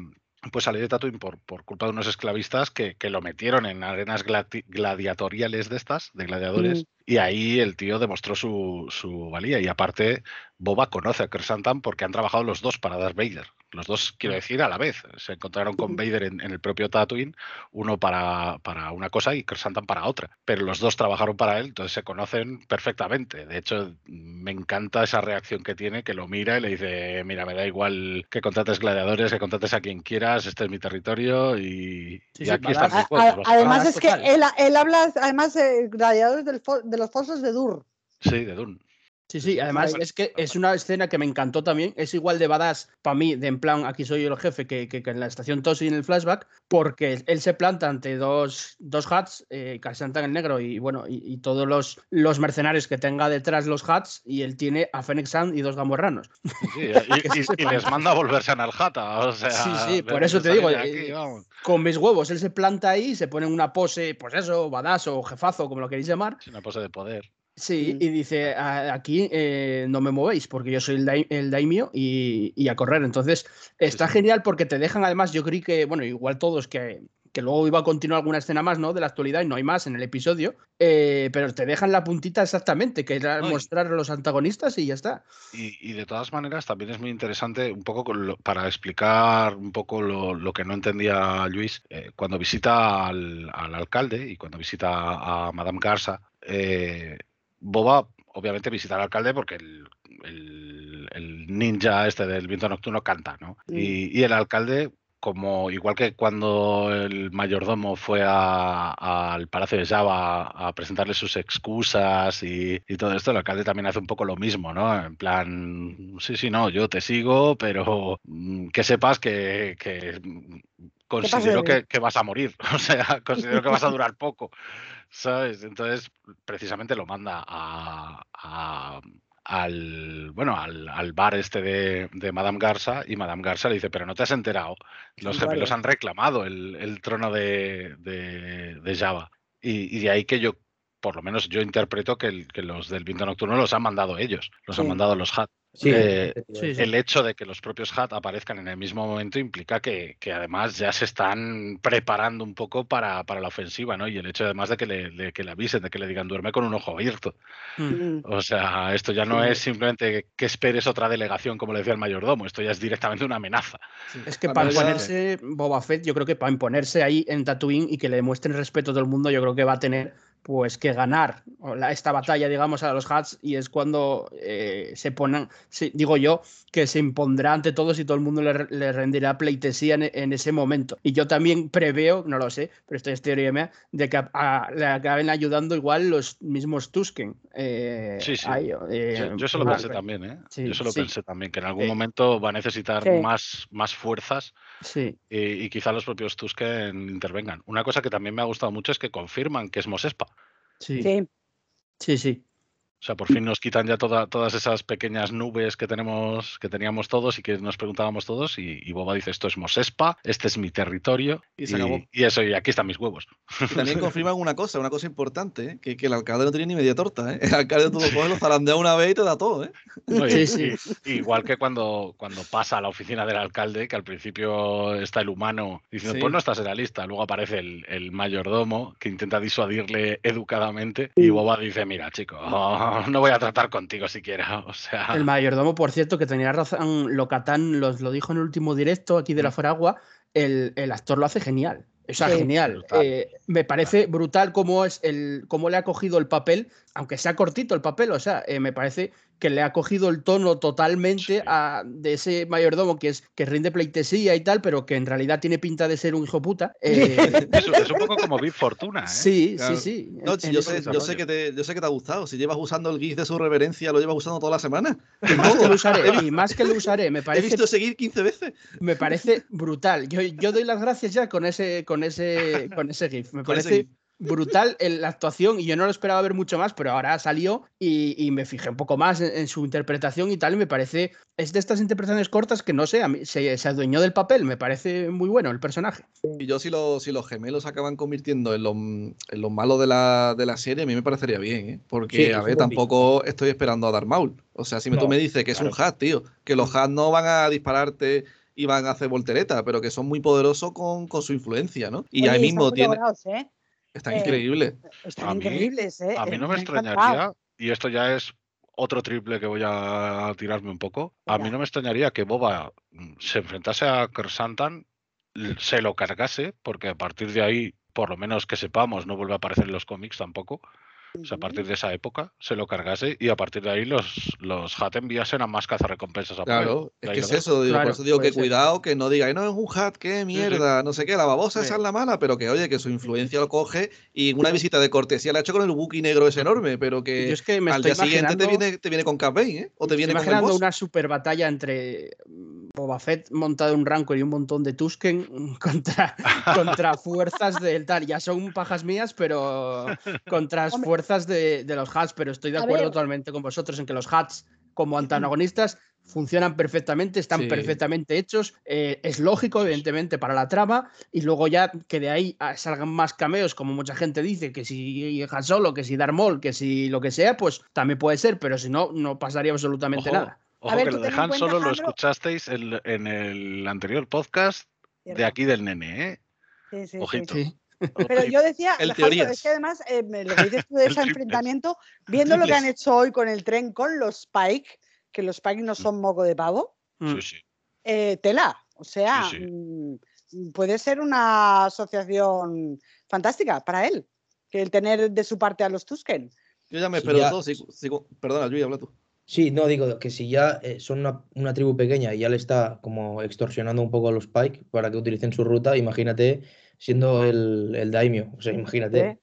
pues salió de Tatooine por, por, culpa de unos esclavistas que, que lo metieron en arenas gladiatoriales de estas, de gladiadores, mm. y ahí el tío demostró su, su, valía. Y aparte, Boba conoce a Kersantan porque han trabajado los dos para Darth Vader. Los dos, quiero decir, a la vez. Se encontraron con Vader en, el propio Tatooine, uno para, para una cosa y Kersantan para otra. Pero los dos trabajaron para él, entonces se conocen perfectamente. De hecho, me encanta esa reacción que tiene, que lo mira y le dice, mira, me da igual que contrates gladiadores, que contrates a quien quieras, este es mi territorio y, aquí está Además es que él, él, habla, además, de gladiadores de los fosos de Dur. Sí, de Dun. Sí, sí, además es que es una escena que me encantó también. Es igual de badass para mí, de en plan, aquí soy el jefe, que, que, en la estación Tosi en el flashback, porque él se planta ante dos, dos hats, eh, en el negro y bueno, y, todos los, los mercenarios que tenga detrás los hats, y él tiene a Fennec Sand y dos gamorranos. Sí, <laughs> y, les manda a volverse a Naljata. O sea, sí, sí, por eso te digo, eh, con mis huevos, él se planta ahí, se pone en una pose, pues eso, badass o jefazo, como lo queréis llamar. Es una pose de poder. Sí, y dice, aquí eh, no me movéis porque yo soy el, daimio y, a correr. Entonces, está genial porque te dejan además, yo creí que, bueno, igual todos que, que luego iba a continuar alguna escena más, ¿no? De la actualidad y no hay más en el episodio, eh, pero te dejan la puntita exactamente, que era mostrar a los antagonistas y ya está. Y, de todas maneras también es muy interesante un poco para explicar un poco lo, que no entendía Luis, eh, cuando visita al, alcalde y cuando visita a Madame Garza, Boba, obviamente, visita al alcalde porque el, ninja este del viento nocturno canta, ¿no? Y, el alcalde como igual que cuando el mayordomo fue al Palacio de Java a presentarle sus excusas y, todo esto, el alcalde también hace un poco lo mismo, ¿no? En plan, sí, sí, no, yo te sigo, pero mm, que sepas que, considero que, vas a morir, <laughs> o sea, considero que vas a durar poco, ¿sabes? Entonces, precisamente lo manda a al, bueno, al, bar este de, Madame Garza y Madame Garza le dice, pero no te has enterado, los gemelos han reclamado el, trono de, de, Java. Y, de ahí que yo, por lo menos yo interpreto que, los del viento nocturno los han mandado ellos, los han mandado los Hat. Eh, el hecho de que los propios HAT aparezcan en el mismo momento implica que, además ya se están preparando un poco para, la ofensiva, ¿no? Y el hecho además de que le, que le avisen, de que le digan duerme con un ojo abierto. Mm. O sea, esto ya no es simplemente que esperes otra delegación, como le decía el mayordomo, esto ya es directamente una amenaza. Es que para imponerse, Boba Fett, yo creo que para imponerse ahí en Tatooine y que le demuestren respeto a todo el mundo, yo creo que va a tener pues que ganar esta batalla, digamos, a los Hats y es cuando eh, se ponen, digo yo, que se impondrá ante todos y todo el mundo le, rendirá pleitesía en, ese momento. Y yo también preveo, no lo sé, pero esto es teoría mía, de que le acaben ayudando igual los mismos Tusken. Eh, sí, sí. Eh, yo, eso lo pensé también, ¿eh? yo eso lo pensé también, que en algún momento va a necesitar más, más fuerzas y, y, quizá los propios Tusken intervengan. Una cosa que también me ha gustado mucho es que confirman que es Mosespa. Sí. Sí, sí. O sea, por fin nos quitan ya todas esas pequeñas nubes que tenemos, que teníamos todos y que nos preguntábamos todos. Y, Boba dice: Esto es Mosespa, este es mi territorio. Y, y, eso, y aquí están mis huevos. también <laughs> confirman una cosa, una cosa importante: ¿eh? que, el alcalde no tiene ni media torta. ¿eh? El alcalde todo lo zarandea una vez y te da todo. ¿eh? sí, sí. igual que cuando, cuando pasa a la oficina del alcalde, que al principio está el humano diciendo: Pues no estás en la lista. Luego aparece el, mayordomo que intenta disuadirle educadamente. Y Boba dice: Mira, chico no, voy a tratar contigo siquiera. <laughs> O sea. El mayordomo, por cierto, que tenía razón, Locatán los, lo dijo en el último directo aquí de la Foragua, el, el actor lo hace genial. O sea, genial. Eh, me parece brutal cómo, es el, cómo le ha cogido el papel, aunque sea cortito el papel, o sea, eh, me parece que le ha cogido el tono totalmente a, de ese mayordomo que es que rinde pleitesía y tal, pero que en realidad tiene pinta de ser un hijo puta. <laughs> Eh, es, un poco como Big Fortuna. ¿eh? Sí, sí, sí. yo, sé, que te, yo sé que te ha gustado. Si llevas usando el GIF de su reverencia, lo llevas usando toda la semana. <laughs> Y más que lo usaré, y más que lo usaré. Me <laughs> parece, He visto seguir 15 veces. Me parece brutal. Yo, yo doy las gracias ya con ese, con ese, con ese GIF. Me parece brutal en la actuación y yo no lo esperaba ver mucho más, pero ahora salió y, y me fijé un poco más en, su interpretación y tal, y me parece, es de estas interpretaciones cortas que no sé, a mí, se, se, adueñó del papel, me parece muy bueno el personaje. Y yo si, lo, si los gemelos acaban convirtiendo en los lo malos de la, de la, serie, a mí me parecería bien, ¿eh? porque a ver, tampoco estoy esperando a dar Maul. O sea, si me, tú me dices que es un hat, tío, que los hats no van a dispararte y van a hacer voltereta, pero que son muy poderosos con, con su influencia, ¿no? Y ahí mismo tiene... ¿eh? Está eh, increíble. Están increíbles, ¿eh? A mí no me, extrañaría, y esto ya es otro triple que voy a tirarme un poco. A mí no me extrañaría que Boba mm, se enfrentase a Kersantan, se lo cargase, porque a partir de ahí, por lo menos que sepamos, no vuelve a aparecer en los cómics tampoco. O sea, a partir de esa época se lo cargase y a partir de ahí los, los hat enviasen a más cazarrecompensas a Claro, es que es eso, por eso digo que cuidado, que no diga, no es un hat, qué mierda, no sé qué, la babosa esa es la mala, pero que oye, que su influencia lo coge y una visita de cortesía la ha hecho con el Wookiee negro ese enorme, pero que, al día siguiente te viene, te viene con Cap ¿eh? O te viene con imaginando una super batalla entre Boba Fett montado en un Rancor y un montón de Tusken <laughs> contra, contra fuerzas del tal. Ya son pajas mías, pero contra fuerzas de, los Hats. Pero estoy de acuerdo totalmente con vosotros en que los Hats, como antagonistas, funcionan perfectamente, están perfectamente hechos. Eh, es lógico, evidentemente, para la trama. Y luego ya que de ahí salgan más cameos, como mucha gente dice, que si Han Solo, que si Darmol, que si lo que sea, pues también puede ser. Pero si no, no pasaría absolutamente nada. Ojo que lo dejan solo lo escuchasteis en, el anterior podcast de aquí del nene, ¿eh? Sí, sí, Ojito. Pero yo decía, es que además, eh, lo que dices tú de <laughs> ese enfrentamiento, viendo lo que han hecho hoy con el tren con los Spike, que los Spike no mm. son moco de pavo, sí, mm. sí. Eh, tela. O sea, mm, puede ser una asociación fantástica para él, que el tener de su parte a los Tusken. Yo ya me espero todo, perdona, Luis, habla tú. Sí, no, digo que si ya eh, son una, una tribu pequeña y ya le está como extorsionando un poco a los Pike para que utilicen su ruta, imagínate siendo el, el daimio, o sea, imagínate.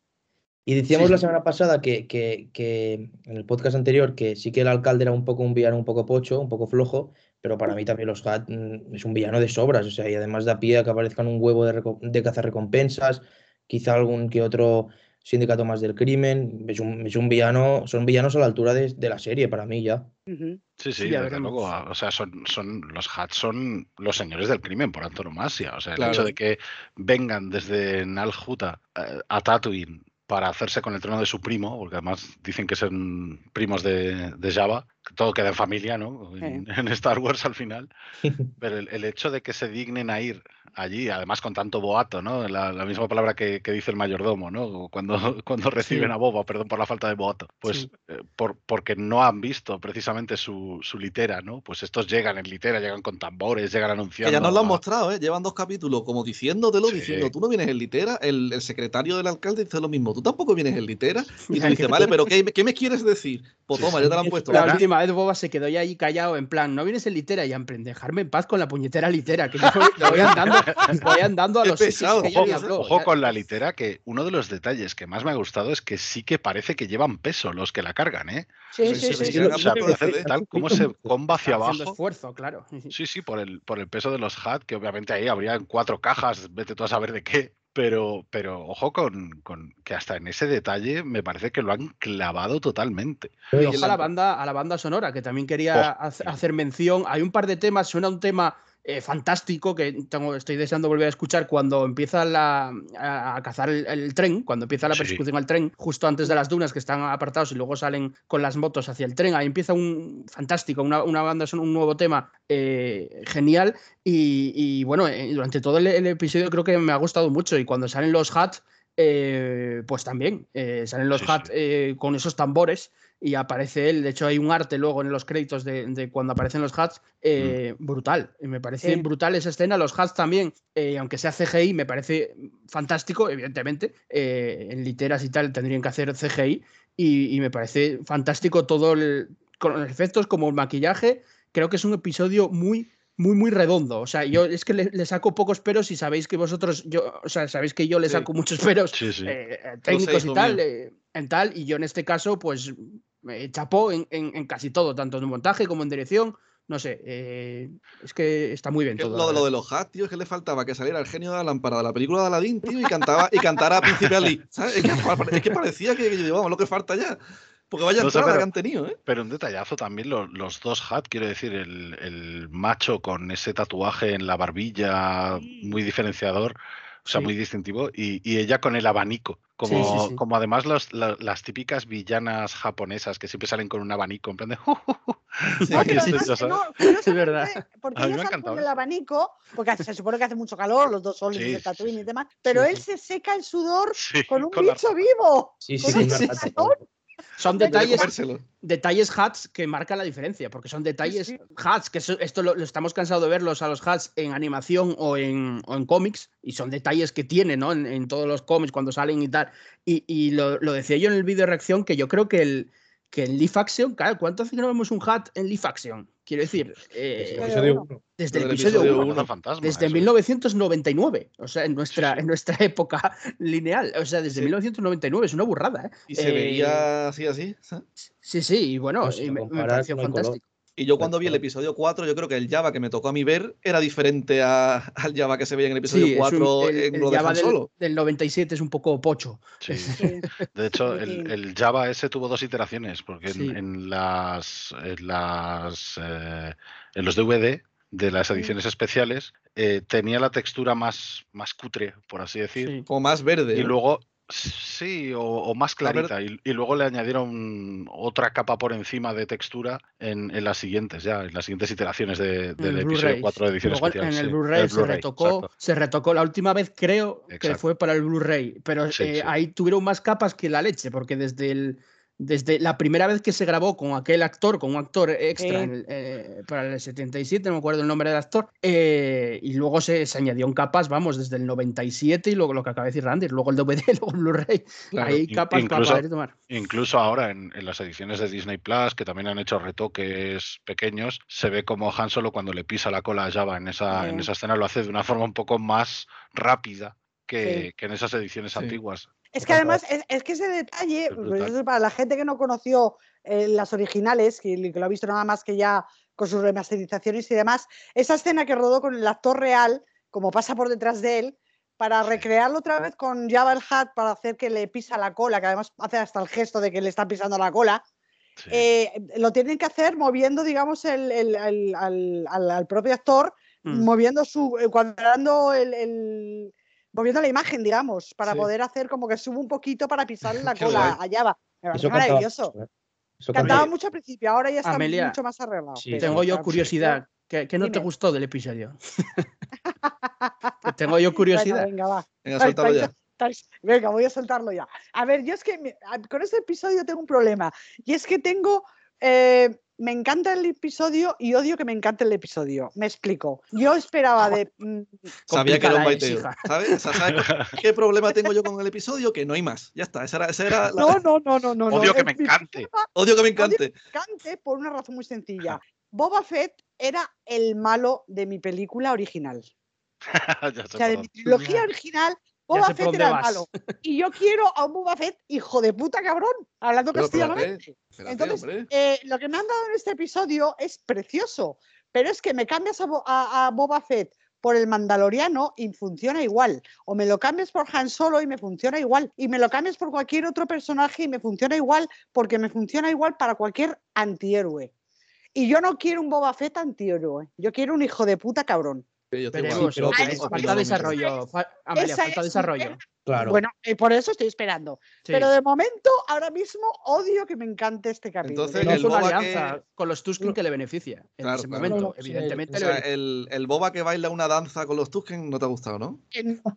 Y decíamos Sí, la semana pasada que, que, que en el podcast anterior que sí que el alcalde era un poco un villano un poco pocho, un poco flojo, pero para mí también los Hat mm, es un villano de sobras, o sea, y además da pie a que aparezcan un huevo de, de cazarrecompensas, quizá algún que otro sindicato más del crimen, es un, es un villano, son villanos a la altura de, de la serie para mí ya. Sí, sí, Sí, ya desde luego. O sea, son, son los Hats son los señores del crimen por antonomasia. O sea, el Claro. hecho de que vengan desde Nalhuta eh, a Tatooine para hacerse con el trono de su primo, porque además dicen que son primos de, de Java, que todo queda en familia, ¿no? En, en Star Wars al final. <laughs> Pero el, el hecho de que se dignen a ir allí, además con tanto boato, ¿no? La, la misma palabra que, que dice el mayordomo, ¿no? Cuando, <laughs> cuando reciben Sí. a Boba, perdón por la falta de boato, pues Sí. eh, por, porque no han visto precisamente su, su litera, ¿no? Pues estos llegan en litera, llegan con tambores, llegan anunciando. Que ya nos lo han mostrado, ¿eh? Llevan dos capítulos como diciéndotelo, Sí. diciendo, tú no vienes en litera, el, el secretario del alcalde dice lo mismo, tú tampoco vienes en litera, y tú dices, vale, pero ¿qué, qué me quieres decir? Pues toma, sí. ya te lo han puesto. La última vez Boba se quedó ya ahí callado, en plan, no vienes en litera y en plan, dejarme en paz con la puñetera litera, que yo voy, <laughs> voy andando, <laughs> voy andando a los pesado, que Ojo, habló, ojo con la litera, que uno de los detalles que más me ha gustado es que sí que parece que llevan peso los que la cargan, ¿eh? Sí, Sí, sí, sí. O sea, tal como se comba hacia abajo. esfuerzo, claro. Sí, sí, por el, por el peso de los HAT, que obviamente ahí habrían cuatro cajas, vete tú a saber de qué. Pero, pero ojo con, con que hasta en ese detalle me parece que lo han clavado totalmente. Y ojo a la banda, a la banda sonora, que también quería Oh, hace- hacer mención. Hay un par de temas, suena un tema eh, fantástico que tengo, estoy deseando volver a escuchar cuando empieza la, a, a cazar el, el tren, cuando empieza la Sí. persecución al tren, justo antes de las dunas que están apartados y luego salen con las motos hacia el tren. Ahí empieza un fantástico, una, una banda son un nuevo tema eh, genial. Y, y, bueno, eh, durante todo el, el episodio creo que me ha gustado mucho. Y cuando salen los hats, eh, pues también eh, salen los Sí, hats sí. eh, con esos tambores y aparece él. De hecho, hay un arte luego en los créditos de, de cuando aparecen los hats eh, brutal. Y me parece Sí. brutal esa escena. Los hats también, eh, aunque sea CGI, me parece fantástico, evidentemente. eh, en literas y tal tendrían que hacer CGI. Y, y me parece fantástico todo el, con los efectos como el maquillaje. Creo que es un episodio muy, muy, muy redondo. O sea, yo es que le, le saco pocos peros y sabéis que vosotros, yo, o sea, sabéis que yo le Sí. saco muchos peros Sí, sí. eh, eh, técnicos y tal, eh, en tal, y yo en este caso, pues me chapó en, en- en casi todo, tanto en montaje como en dirección. No sé, eh, es que está muy bien todo. lo, de- lo de los hats, tío, es que le faltaba que saliera el genio de la lámpara de la película de Aladdin, tío, y cantaba y cantara a Príncipe Ali. ¿sabes? Es que, es que parecía que, que llevábamos lo que falta ya. Porque vaya No sé, entrada pero- que han tenido, ¿eh? Pero un detallazo también lo- los dos hat, quiero decir, el, el macho con ese tatuaje en la barbilla muy diferenciador, o sea, Sí. muy distintivo, y, y ella con el abanico, como, Sí, sí, sí. como además los- la- las típicas villanas japonesas que siempre salen con un abanico, en plan de... <laughs> No, curiosamente, <laughs> verdad. Porque A mí ella me encantado, con el abanico, porque se supone que hace mucho calor, los dos soles Sí, de sí, Tatooine sí. y demás, pero Sí, él sí. se seca el sudor Sí, con un la bicho rata. vivo. Sí, Con sí, Son de detalles, detalles hats que marcan la diferencia, porque son detalles sí. hats, que esto lo, lo estamos cansados de verlos a los hats en animación o en, o en cómics, y son detalles que tienen ¿no? en, en todos los cómics cuando salen y tal. Y, y lo, lo decía yo en el vídeo de reacción, que yo creo que el que en Leaf Action, claro, ¿cuánto hace que no vemos un hat en Leaf Action? Quiero decir, eh, uno. desde el Desde el episodio episodio 1. uno. fantasma, Desde eso. 1999, o sea, en nuestra, sí. en nuestra época lineal, o sea, desde Sí. 1999, es una burrada, ¿eh? Y se Eh, veía así, así. ¿sabes? Sí, sí, y bueno, y lo me, pareció fantástico. Y yo cuando vi el episodio 4, yo creo que el Java que me tocó a mí ver era diferente a- <laughs> al Java que se veía en el episodio Sí, es un- 4 el, en el lo de Java Han Solo. del 97 es un poco pocho. Sí. <laughs> Sí. De hecho, el, el Java ese tuvo dos iteraciones, porque en, Sí. en las, en, las eh, en los DVD de las ediciones especiales eh, tenía la textura más, más cutre, por así decir, Sí. Como más verde. y ¿no? luego sí, o, o más clarita, y, y luego le añadieron otra capa por encima de textura en, en las siguientes, ya, en las siguientes iteraciones de- del el episodio Blu-ray. 4 de edición Luego especial. en el sí, Blu-ray se retocó, se retocó. La última vez creo que fue para el Blu-ray, pero Sí, eh, sí. ahí tuvieron más capas que la leche, porque desde el desde la primera vez que se grabó con aquel actor, con un actor extra eh, para el 77, no me acuerdo el nombre del actor, eh, y luego se, se, añadió en capas, vamos, desde el 97 y luego lo que acaba de decir Randy, luego el DVD, <laughs> luego el Blu-ray, ahí capas incluso, para tomar. Incluso ahora en, en, las ediciones de Disney Plus, que también han hecho retoques pequeños, se ve como Han Solo cuando le pisa la cola a Java en esa, en esa escena lo hace de una forma un poco más rápida que, sí. que en esas ediciones sí. antiguas. Es que además, es, es, que ese detalle, pues para la gente que no conoció eh, las originales, que, que, lo ha visto nada más que ya con sus remasterizaciones y demás, esa escena que rodó con el actor real, como pasa por detrás de él, para recrearlo otra vez con Java el Hat, para hacer que le pisa la cola, que además hace hasta el gesto de que le está pisando la cola, sí. eh, lo tienen que hacer moviendo, digamos, el, el, el al, al, al, propio actor, mm. moviendo su, eh, cuadrando el moviendo la imagen, digamos, para sí. poder hacer como que sube un poquito para pisarle <laughs> la cola a Java. Es maravilloso. Eso Cantaba mucho al principio, ahora ya está Amelia, mucho más arreglado. Sí, tengo yo curiosidad. ¿Qué, qué no Dime. te gustó del episodio? <laughs> tengo yo curiosidad. Bueno, venga, va. Venga, suéltalo ya. Venga, voy a soltarlo ya. A ver, yo es que con este episodio tengo un problema. Y es que tengo. Eh, me encanta el episodio y odio que me encante el episodio. Me explico. Yo esperaba de. Mm, Sabía que era un baiteo. ¿Sabes? ¿Sabes <laughs> qué problema tengo yo con el episodio? Que no hay más. Ya está. Esa era, esa era la... No, <laughs> no, no, no, no. Odio no. que me encante. Odio que me encante. Odio que me encante por una razón muy sencilla. Boba Fett era el malo de mi película original. <laughs> o sea, de mi trilogía original Boba Fett era el malo. Y yo quiero a un Boba Fett, hijo de puta cabrón, hablando castellanamente. Entonces, eh, lo que me han dado en este episodio es precioso, pero es que me cambias a, a, a, Boba Fett por el Mandaloriano y funciona igual. O me lo cambias por Han Solo y me funciona igual. Y me lo cambias por cualquier otro personaje y me funciona igual porque me funciona igual para cualquier antihéroe. Y yo no quiero un Boba Fett antihéroe. Yo quiero un hijo de puta cabrón. Yo Veremos, sí, falta desarrollo. Amelia, falta desarrollo. Claro. Bueno, eh, por eso estoy esperando. Sí. Pero de momento, ahora mismo, odio que me encante este capítulo. Entonces, no es una alianza que... con los Tusken que le beneficia en claro, ese claro. momento. No, evidentemente. O sea, el, el, boba que baila una danza con los Tusken no te ha gustado, ¿no?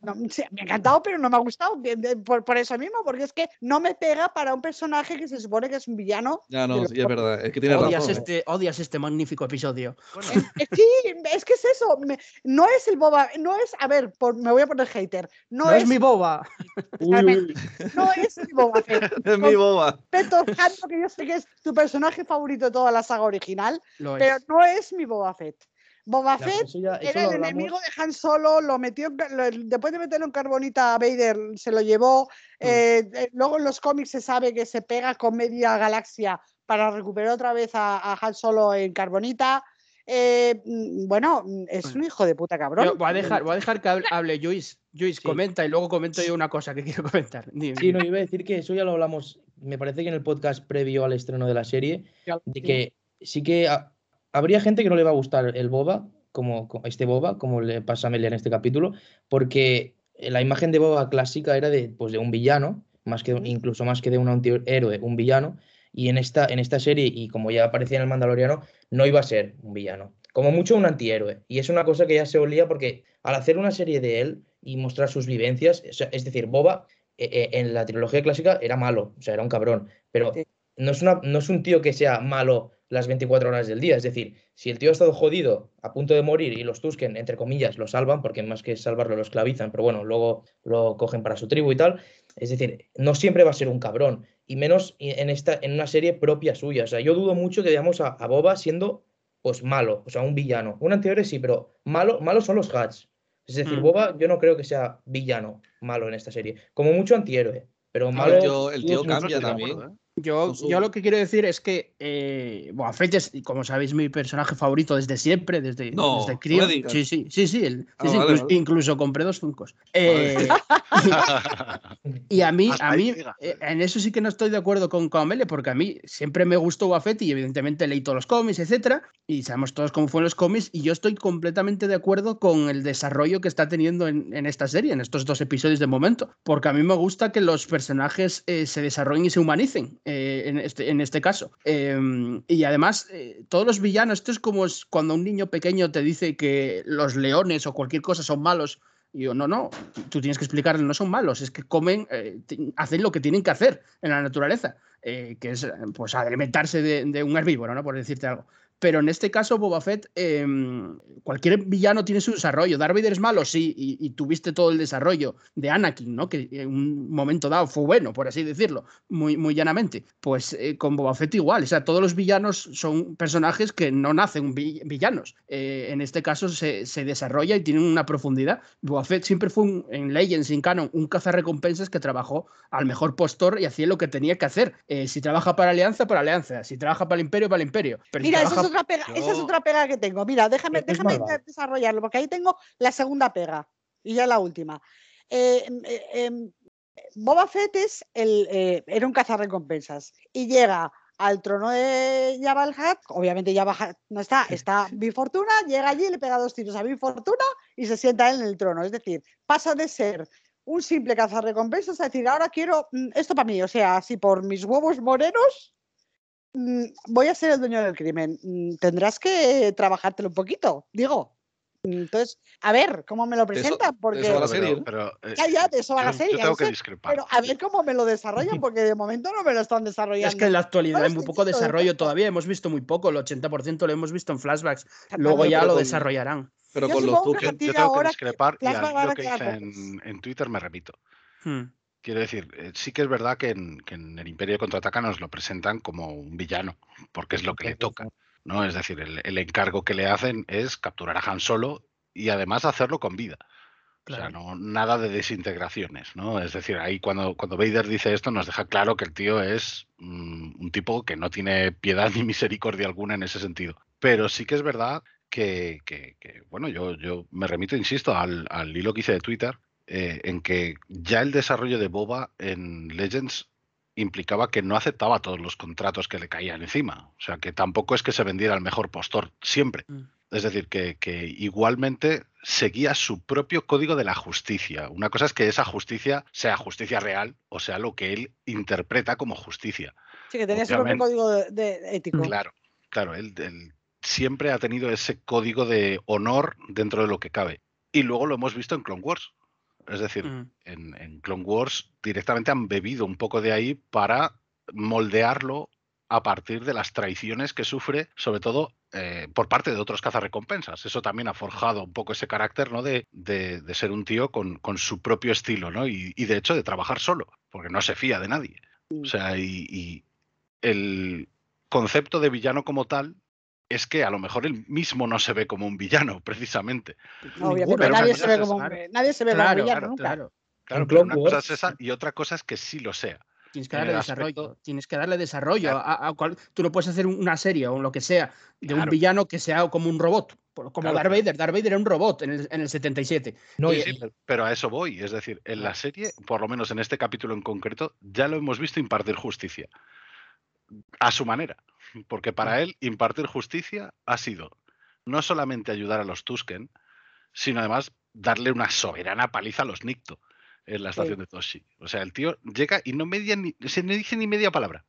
no sí, me ha encantado, pero no me ha gustado. Por, por, eso mismo, porque es que no me pega para un personaje que se supone que es un villano. Ya, no, sí, es verdad. Es que tiene odias razón. Este, odias este magnífico episodio. Bueno. Es, sí, es que es eso. Me, no es el boba, no es. A ver, por, me voy a poner hater. No, no es, es mi boba. <laughs> Uy, uy. No es mi boba. <laughs> es mi boba. Peto Hanto, que yo sé que es tu personaje favorito de toda la saga original, Lo pero es. no es mi Boba Fett. Boba Fett ya, era el enemigo de Han Solo, lo metió, lo, después de meterlo en carbonita a Vader, se lo llevó. Mm. Eh, eh, luego en los cómics se sabe que se pega con media galaxia para recuperar otra vez a, a Han Solo en carbonita. Eh, bueno, es un hijo de puta cabrón. Yo voy, a dejar, voy a dejar que hable, hable Luis. Luis, sí. comenta y luego comento yo una cosa que quiero <laughs> comentar. Dime. Sí, no, iba a decir que eso ya lo hablamos, me parece que en el podcast previo al estreno de la serie, de que sí que habría gente que no le va a gustar el Boba, como este Boba, como le pasa a Melia en este capítulo, porque la imagen de Boba clásica era de, pues, de un villano, más que, incluso más que de un antihéroe, un villano, y en esta, en esta serie, y como ya aparecía en el Mandaloriano, no iba a ser un villano, como mucho un antihéroe. Y es una cosa que ya se olía porque al hacer una serie de él y mostrar sus vivencias, o sea, es decir, Boba eh, eh, en la trilogía clásica era malo, o sea, era un cabrón, pero no, es una, no es un tío que sea malo las 24 horas del día. Es decir, si el tío ha estado jodido, a punto de morir, y los Tusken, entre comillas, lo salvan, porque más que salvarlo lo esclavizan, pero bueno, luego lo cogen para su tribu y tal. Es decir, no siempre va a ser un cabrón, y menos en, esta, en una serie propia suya. O sea, yo dudo mucho que veamos a, a Boba siendo pues malo, o sea, un villano. Un anterior sí, pero malo, malos son los Hats. Es decir, mm. Boba yo no creo que sea villano malo en esta serie. Como mucho antihéroe. Pero malo. Ver, yo, el tío cambia también. ¿eh? Yo, yo, lo que quiero decir es que eh, Boba Fett es, como sabéis, mi personaje favorito desde siempre, desde, no, desde crío. No sí, sí, sí, sí, el, ah, sí, vale, incluso, vale. incluso, compré dos Funkos. Eh, y, <laughs> y, a mí, a mí eh, en eso sí que no estoy de acuerdo con Kamele, porque a mí siempre me gustó Boba Fett y evidentemente leí todos los cómics, etcétera, y sabemos todos cómo fueron los cómics, y yo estoy completamente de acuerdo con el desarrollo que está teniendo en, en esta serie, en estos dos episodios de momento, porque a mí me gusta que los personajes eh, se desarrollen y se humanicen eh, en, este, en este caso. Eh, y además, eh, todos los villanos, esto es como es cuando un niño pequeño te dice que los leones o cualquier cosa son malos Y yo, no, no, tú tienes que explicarle, no son malos, es que comen, eh, hacen lo que tienen que hacer en la naturaleza, que es pues alimentarse de, de, un herbívoro, ¿no? Por decirte algo. Pero en este caso, Boba Fett, eh, cualquier villano tiene su desarrollo. Darth Vader es malo, sí, y, y, tuviste todo el desarrollo de Anakin, ¿no? Que en un momento dado fue bueno, por así decirlo, muy, muy llanamente. Pues eh, con Boba Fett igual. O sea, todos los villanos son personajes que no nacen villanos. Eh, en este caso se, se, desarrolla y tienen una profundidad. Boba Fett siempre fue un, en Legends, en Canon, un cazarrecompensas que trabajó al mejor postor y hacía lo que tenía que hacer. Eh, si trabaja para Alianza, para Alianza. Si trabaja para el Imperio, para el Imperio. Pero Mira, si trabaja otra pega, Yo... esa es otra pega que tengo. Mira, déjame, déjame desarrollarlo, porque ahí tengo la segunda pega y ya la última. Eh, eh, Boba Fett es el, eh, era un cazarrecompensas y llega al trono de Jabba Hat, obviamente Jabba Hat no está, está Big Fortuna, llega allí, le pega dos tiros a Big Fortuna y se sienta él en el trono. Es decir, pasa de ser un simple cazarrecompensas a decir, ahora quiero mm, esto para mí, o sea, así por mis huevos morenos voy a ser el dueño del crimen. Mm, tendrás que trabajártelo un poquito, digo. Entonces, a ver cómo me lo presentan, porque. Eso va a la serie. Pero, pero, ya, ya, de eso va a la serie. Yo tengo que discrepar. Pero a ver cómo me lo desarrollan, <laughs> porque de momento no me lo están desarrollando. Es que en la actualidad hay muy poco desarrollo todavía. Hemos visto muy poco. El 80% lo hemos visto en flashbacks. Luego ya lo desarrollarán. Pero Yo con los Yo tengo que ahora discrepar y a lo que hice en Twitter me repito. Hmm. Quiero decir, eh, sí que es verdad que en, que en el Imperio Contraataca nos lo presentan como un villano, porque es lo que le toca. ¿no? Es decir, el, el encargo que le hacen es capturar a Han Solo y además hacerlo con vida. O sea, no, nada de desintegraciones, ¿no? Es decir, ahí cuando, cuando Vader dice esto nos deja claro que el tío es mm, un tipo que no tiene piedad ni misericordia alguna en ese sentido. Pero sí que es verdad que, que- que, bueno, yo, yo me remito, insisto, al, al hilo que hice de Twitter, eh, en que ya el desarrollo de Boba en Legends implicaba que no aceptaba todos los contratos que le caían encima. O sea, que tampoco es que se vendiera el mejor postor siempre. Mm. Es decir, que, que igualmente seguía su propio código de la justicia. Una cosa es que esa justicia sea justicia real o sea lo que él interpreta como justicia. Sí, que tenía su propio código de, de- ético. Claro, claro, él, él siempre ha tenido ese código de honor dentro de lo que cabe. Y luego lo hemos visto en Clone Wars. Es decir, Mm. en, en Clone Wars directamente han bebido un poco de ahí para moldearlo a partir de las traiciones que sufre, sobre todo eh, por parte de otros cazarrecompensas. Eso también ha forjado un poco ese carácter ¿no? de, de- de ser un tío con, con su propio estilo, ¿no? Y, y de hecho de trabajar solo, porque no se fía de nadie. O sea, y, y el concepto de villano como tal es que a lo mejor él mismo no se ve como un villano, precisamente. Obviamente, nadie se ve como un, nadie se ve como Claro, villano claro, nunca. claro. Claro, En pero Clone una cosa Wars- es esa y otra cosa es que sí lo sea. Tienes que darle desarrollo. aspecto- Tienes que darle desarrollo. Claro. A, a cual- tú no puedes hacer un- una serie o lo que sea de un villano que sea como un robot. Como Claro, Darth Vader. Darth Vader era un robot en el, en el 77. No, Eh, y- Sí, pero- pero a eso voy. Es decir, en la serie, por lo menos en este capítulo en concreto, ya lo hemos visto impartir justicia. A su manera. Porque para él, impartir justicia ha sido no solamente ayudar a los Tusken, sino además darle una soberana paliza a los Nicto en la estación de Toshi. O sea, el tío llega y no, media ni, se no dice ni media palabra.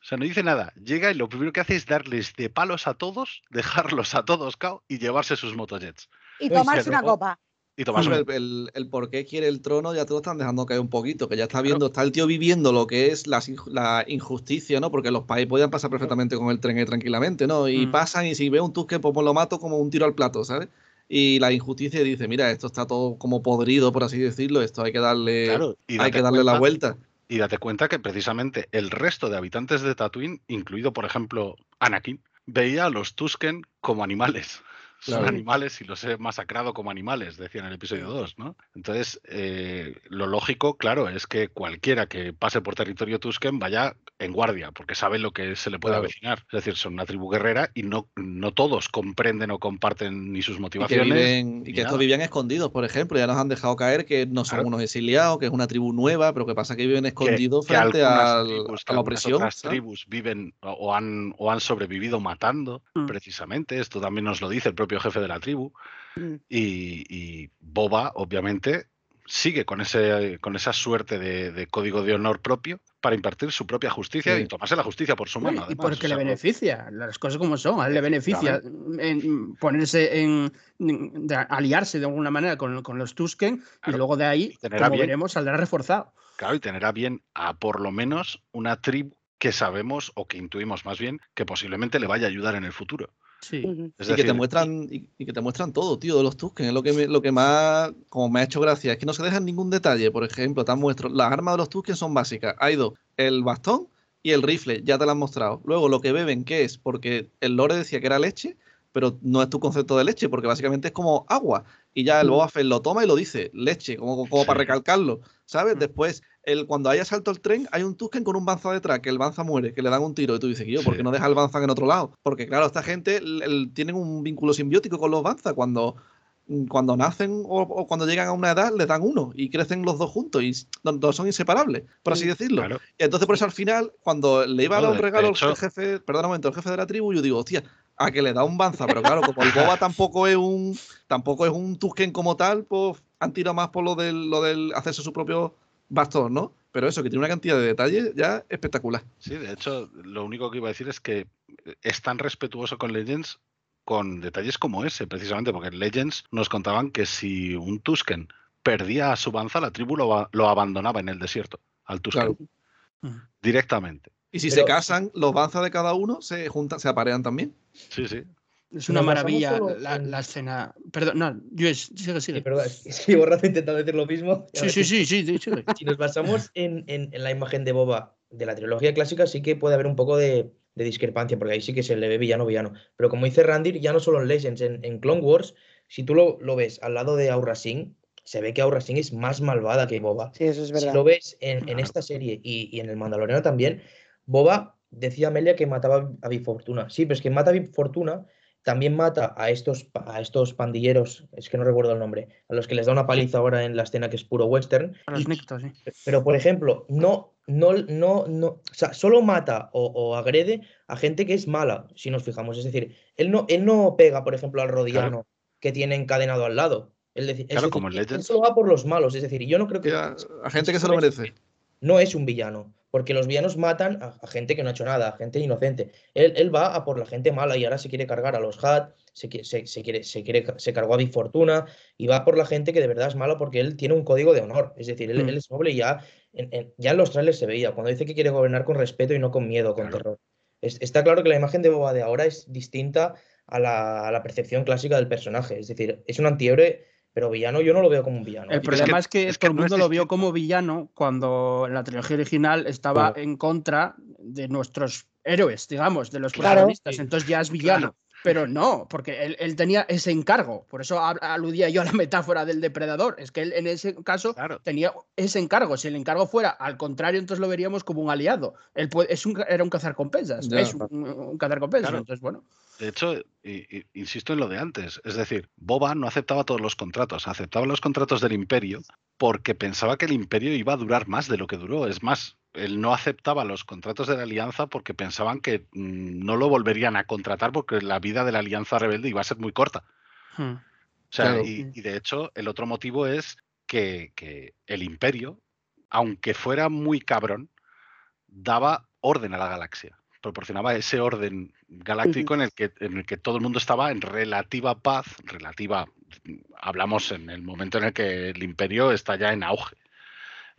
O sea, no dice nada. Llega y lo primero que hace es darles de palos a todos, <laughs> dejarlos a todos cao y llevarse sus motojets. Y tomarse se una copa. Y el, el- el por qué quiere el trono ya te lo están dejando caer un poquito, que ya está viendo, está el tío viviendo lo que es la injusticia, ¿no? Porque los países podían pasar perfectamente con el tren tranquilamente, ¿no? Y Mm. pasan y si ve un Tusken, pues lo mato como un tiro al plato, ¿sabes? Y la injusticia dice, mira, esto está todo como podrido, por así decirlo, esto hay que darle, Claro, y hay que darle la vuelta. Y date cuenta que precisamente el resto de habitantes de Tatooine, incluido por ejemplo Anakin, veía a los Tusken como animales. Son animales y los he masacrado como animales, decía en el episodio 2, ¿no? Entonces, eh, lo lógico, claro, es que cualquiera que pase por territorio Tusken vaya en guardia, porque sabe lo que se le puede Claro. avecinar. Es decir, son una tribu guerrera y no, no todos comprenden o comparten ni sus Y que, motivaciones. viven, y que estos vivían escondidos, por ejemplo, ya nos han dejado caer que no son Claro. unos exiliados, que es una tribu nueva, pero que pasa que viven escondidos que frente al- tribus, a la opresión. otras tribus viven o, o han, o han sobrevivido matando, Mm. precisamente. Esto también nos lo dice el propio jefe de la tribu. Mm. Y, y Boba, obviamente, sigue con, ese, con esa suerte de, de código de honor propio, para impartir su propia justicia Sí. y tomarse la justicia por su mano. y porque o le beneficia, las cosas como son, a él le beneficia en ponerse en, en- de aliarse de alguna manera con, con los Tusken y luego de ahí, como bien- veremos, saldrá reforzado. Claro, y tener a bien a por lo menos una tribu que sabemos o que intuimos más bien que posiblemente le vaya a ayudar en el futuro. Sí. Y que te muestran y, y que te muestran todo, tío, de los Tusken. Es lo que me- lo que más como me ha hecho gracia. Es que no se dejan ningún detalle. Por ejemplo, te han muestro las armas de los Tusken son básicas. Hay dos, el bastón y el rifle, ya te lo han mostrado. Luego lo que beben, ¿qué es? Porque el lore decía que era leche, pero no es tu concepto de leche, porque básicamente es como agua. Y ya el. Boba Fett lo toma y lo dice, leche, como, como para recalcarlo, ¿sabes? Después, el, cuando hay asalto al tren, hay un Tusken con un Banza detrás, que el Banza muere, que le dan un tiro, y tú dices, yo, ¿por Sí. qué no deja el Banza en otro lado? Porque claro, esta gente tienen un vínculo simbiótico con los Banza, cuando cuando nacen o, o cuando llegan a una edad les dan uno y crecen los dos juntos y son inseparables, por así Sí. decirlo. claro, Y entonces por eso al final, cuando le iba a dar un regalo al jefe, perdón un momento, el jefe de la tribu, yo digo, hostia, a que le da un banza, pero claro, como el boba <laughs> tampoco es un tampoco es un Tusken como tal, pues han tirado más por lo del, lo del hacerse su propio bastón, ¿no? Pero eso, que tiene una cantidad de detalles ya espectacular. sí, de hecho, lo único que iba a decir es que es tan respetuoso con Legends con detalles como ese, precisamente, porque en Legends nos contaban que si un Tusken perdía a su banza, la tribu lo, abandonaba en el desierto, al Tusken, Claro. Directamente. Y si Pero- se casan, los banzas de cada uno se juntan, se aparean también. Sí, sí. Es una maravilla solo la, en- la escena. Perdón, no, Luis, sigue, Sí, sigue. perdón, es que- rato intentando decir lo mismo. Sí, sí, sí, sí, sí, sigue. si nos basamos en, en- en la imagen de Boba de la trilogía clásica, sí que puede haber un poco de, de discrepancia, porque ahí sí que se le ve villano, villano. Pero como dice Randir, ya no solo en Legends, en, en Clone Wars, si tú lo, lo ves al lado de Aura Singh, se ve que Aura Singh es más malvada que Boba. Sí, eso es Si verdad. lo ves en, en Claro. esta serie y, y en el Mandaloriano también, Boba decía Amelia que mataba a Big Fortuna. Sí, pero es que mata a Big Fortuna, también mata a estos, pa- a estos pandilleros, es que no recuerdo el nombre, a los que les da una paliza ahora en la escena que es puro western. A los y- Nictos, sí. pero, por ejemplo, no, no, no, no, o sea, solo mata o, o agrede a gente que es mala, si nos fijamos. Es decir, él no, él no pega, por ejemplo, al rodiano que tiene encadenado al lado. Él deci- es Claro, decir, como en él- solo va por los malos. Es decir, yo no creo que a, a gente que se lo merece. no es un villano, porque los villanos matan a, a gente que no ha hecho nada, a gente inocente. Él, él va a por la gente mala y ahora se quiere cargar a los Hat, se, se, se quiere, se, quiere, se cargó a Big Fortuna y va por la gente que de verdad es mala porque él tiene un código de honor. Es decir, él, Mm. él es noble y ya en, en- ya en los trailers se veía, cuando dice que quiere gobernar con respeto y no con miedo, con Claro. terror. Es- está claro que la imagen de Boba de ahora es distinta a la, a la percepción clásica del personaje. Es decir, es un antihéroe, pero villano yo no lo veo como un villano. El ¿eh? problema es que, es que todo el no mundo lo vio como villano cuando en la trilogía original estaba Claro. en contra de nuestros héroes, digamos, de los protagonistas. Entonces ya es villano. Pero no, porque él, él tenía ese encargo. Por eso aludía yo a la <laughs> metáfora del depredador. Es que él en ese caso Claro. tenía ese encargo. Si el encargo fuera al contrario, entonces lo veríamos como un aliado. Él puede- es un, era un cazarcompensas. Ya. Es un, un cazarcompensas. Claro. Entonces, bueno. De hecho, insisto en lo de antes. Es decir, Boba no aceptaba todos los contratos, aceptaba los contratos del imperio porque pensaba que el imperio iba a durar más de lo que duró. Es más, él no aceptaba los contratos de la alianza porque pensaban que mm, no lo volverían a contratar porque la vida de la alianza rebelde iba a ser muy corta. hmm. O sea, Claro. y, y de hecho, el otro motivo es que, que el imperio, aunque fuera muy cabrón, daba orden a la galaxia. Proporcionaba ese orden galáctico en, el que, en el que todo el mundo estaba en relativa paz, relativa, mm, hablamos en el momento en el que el imperio está ya en auge.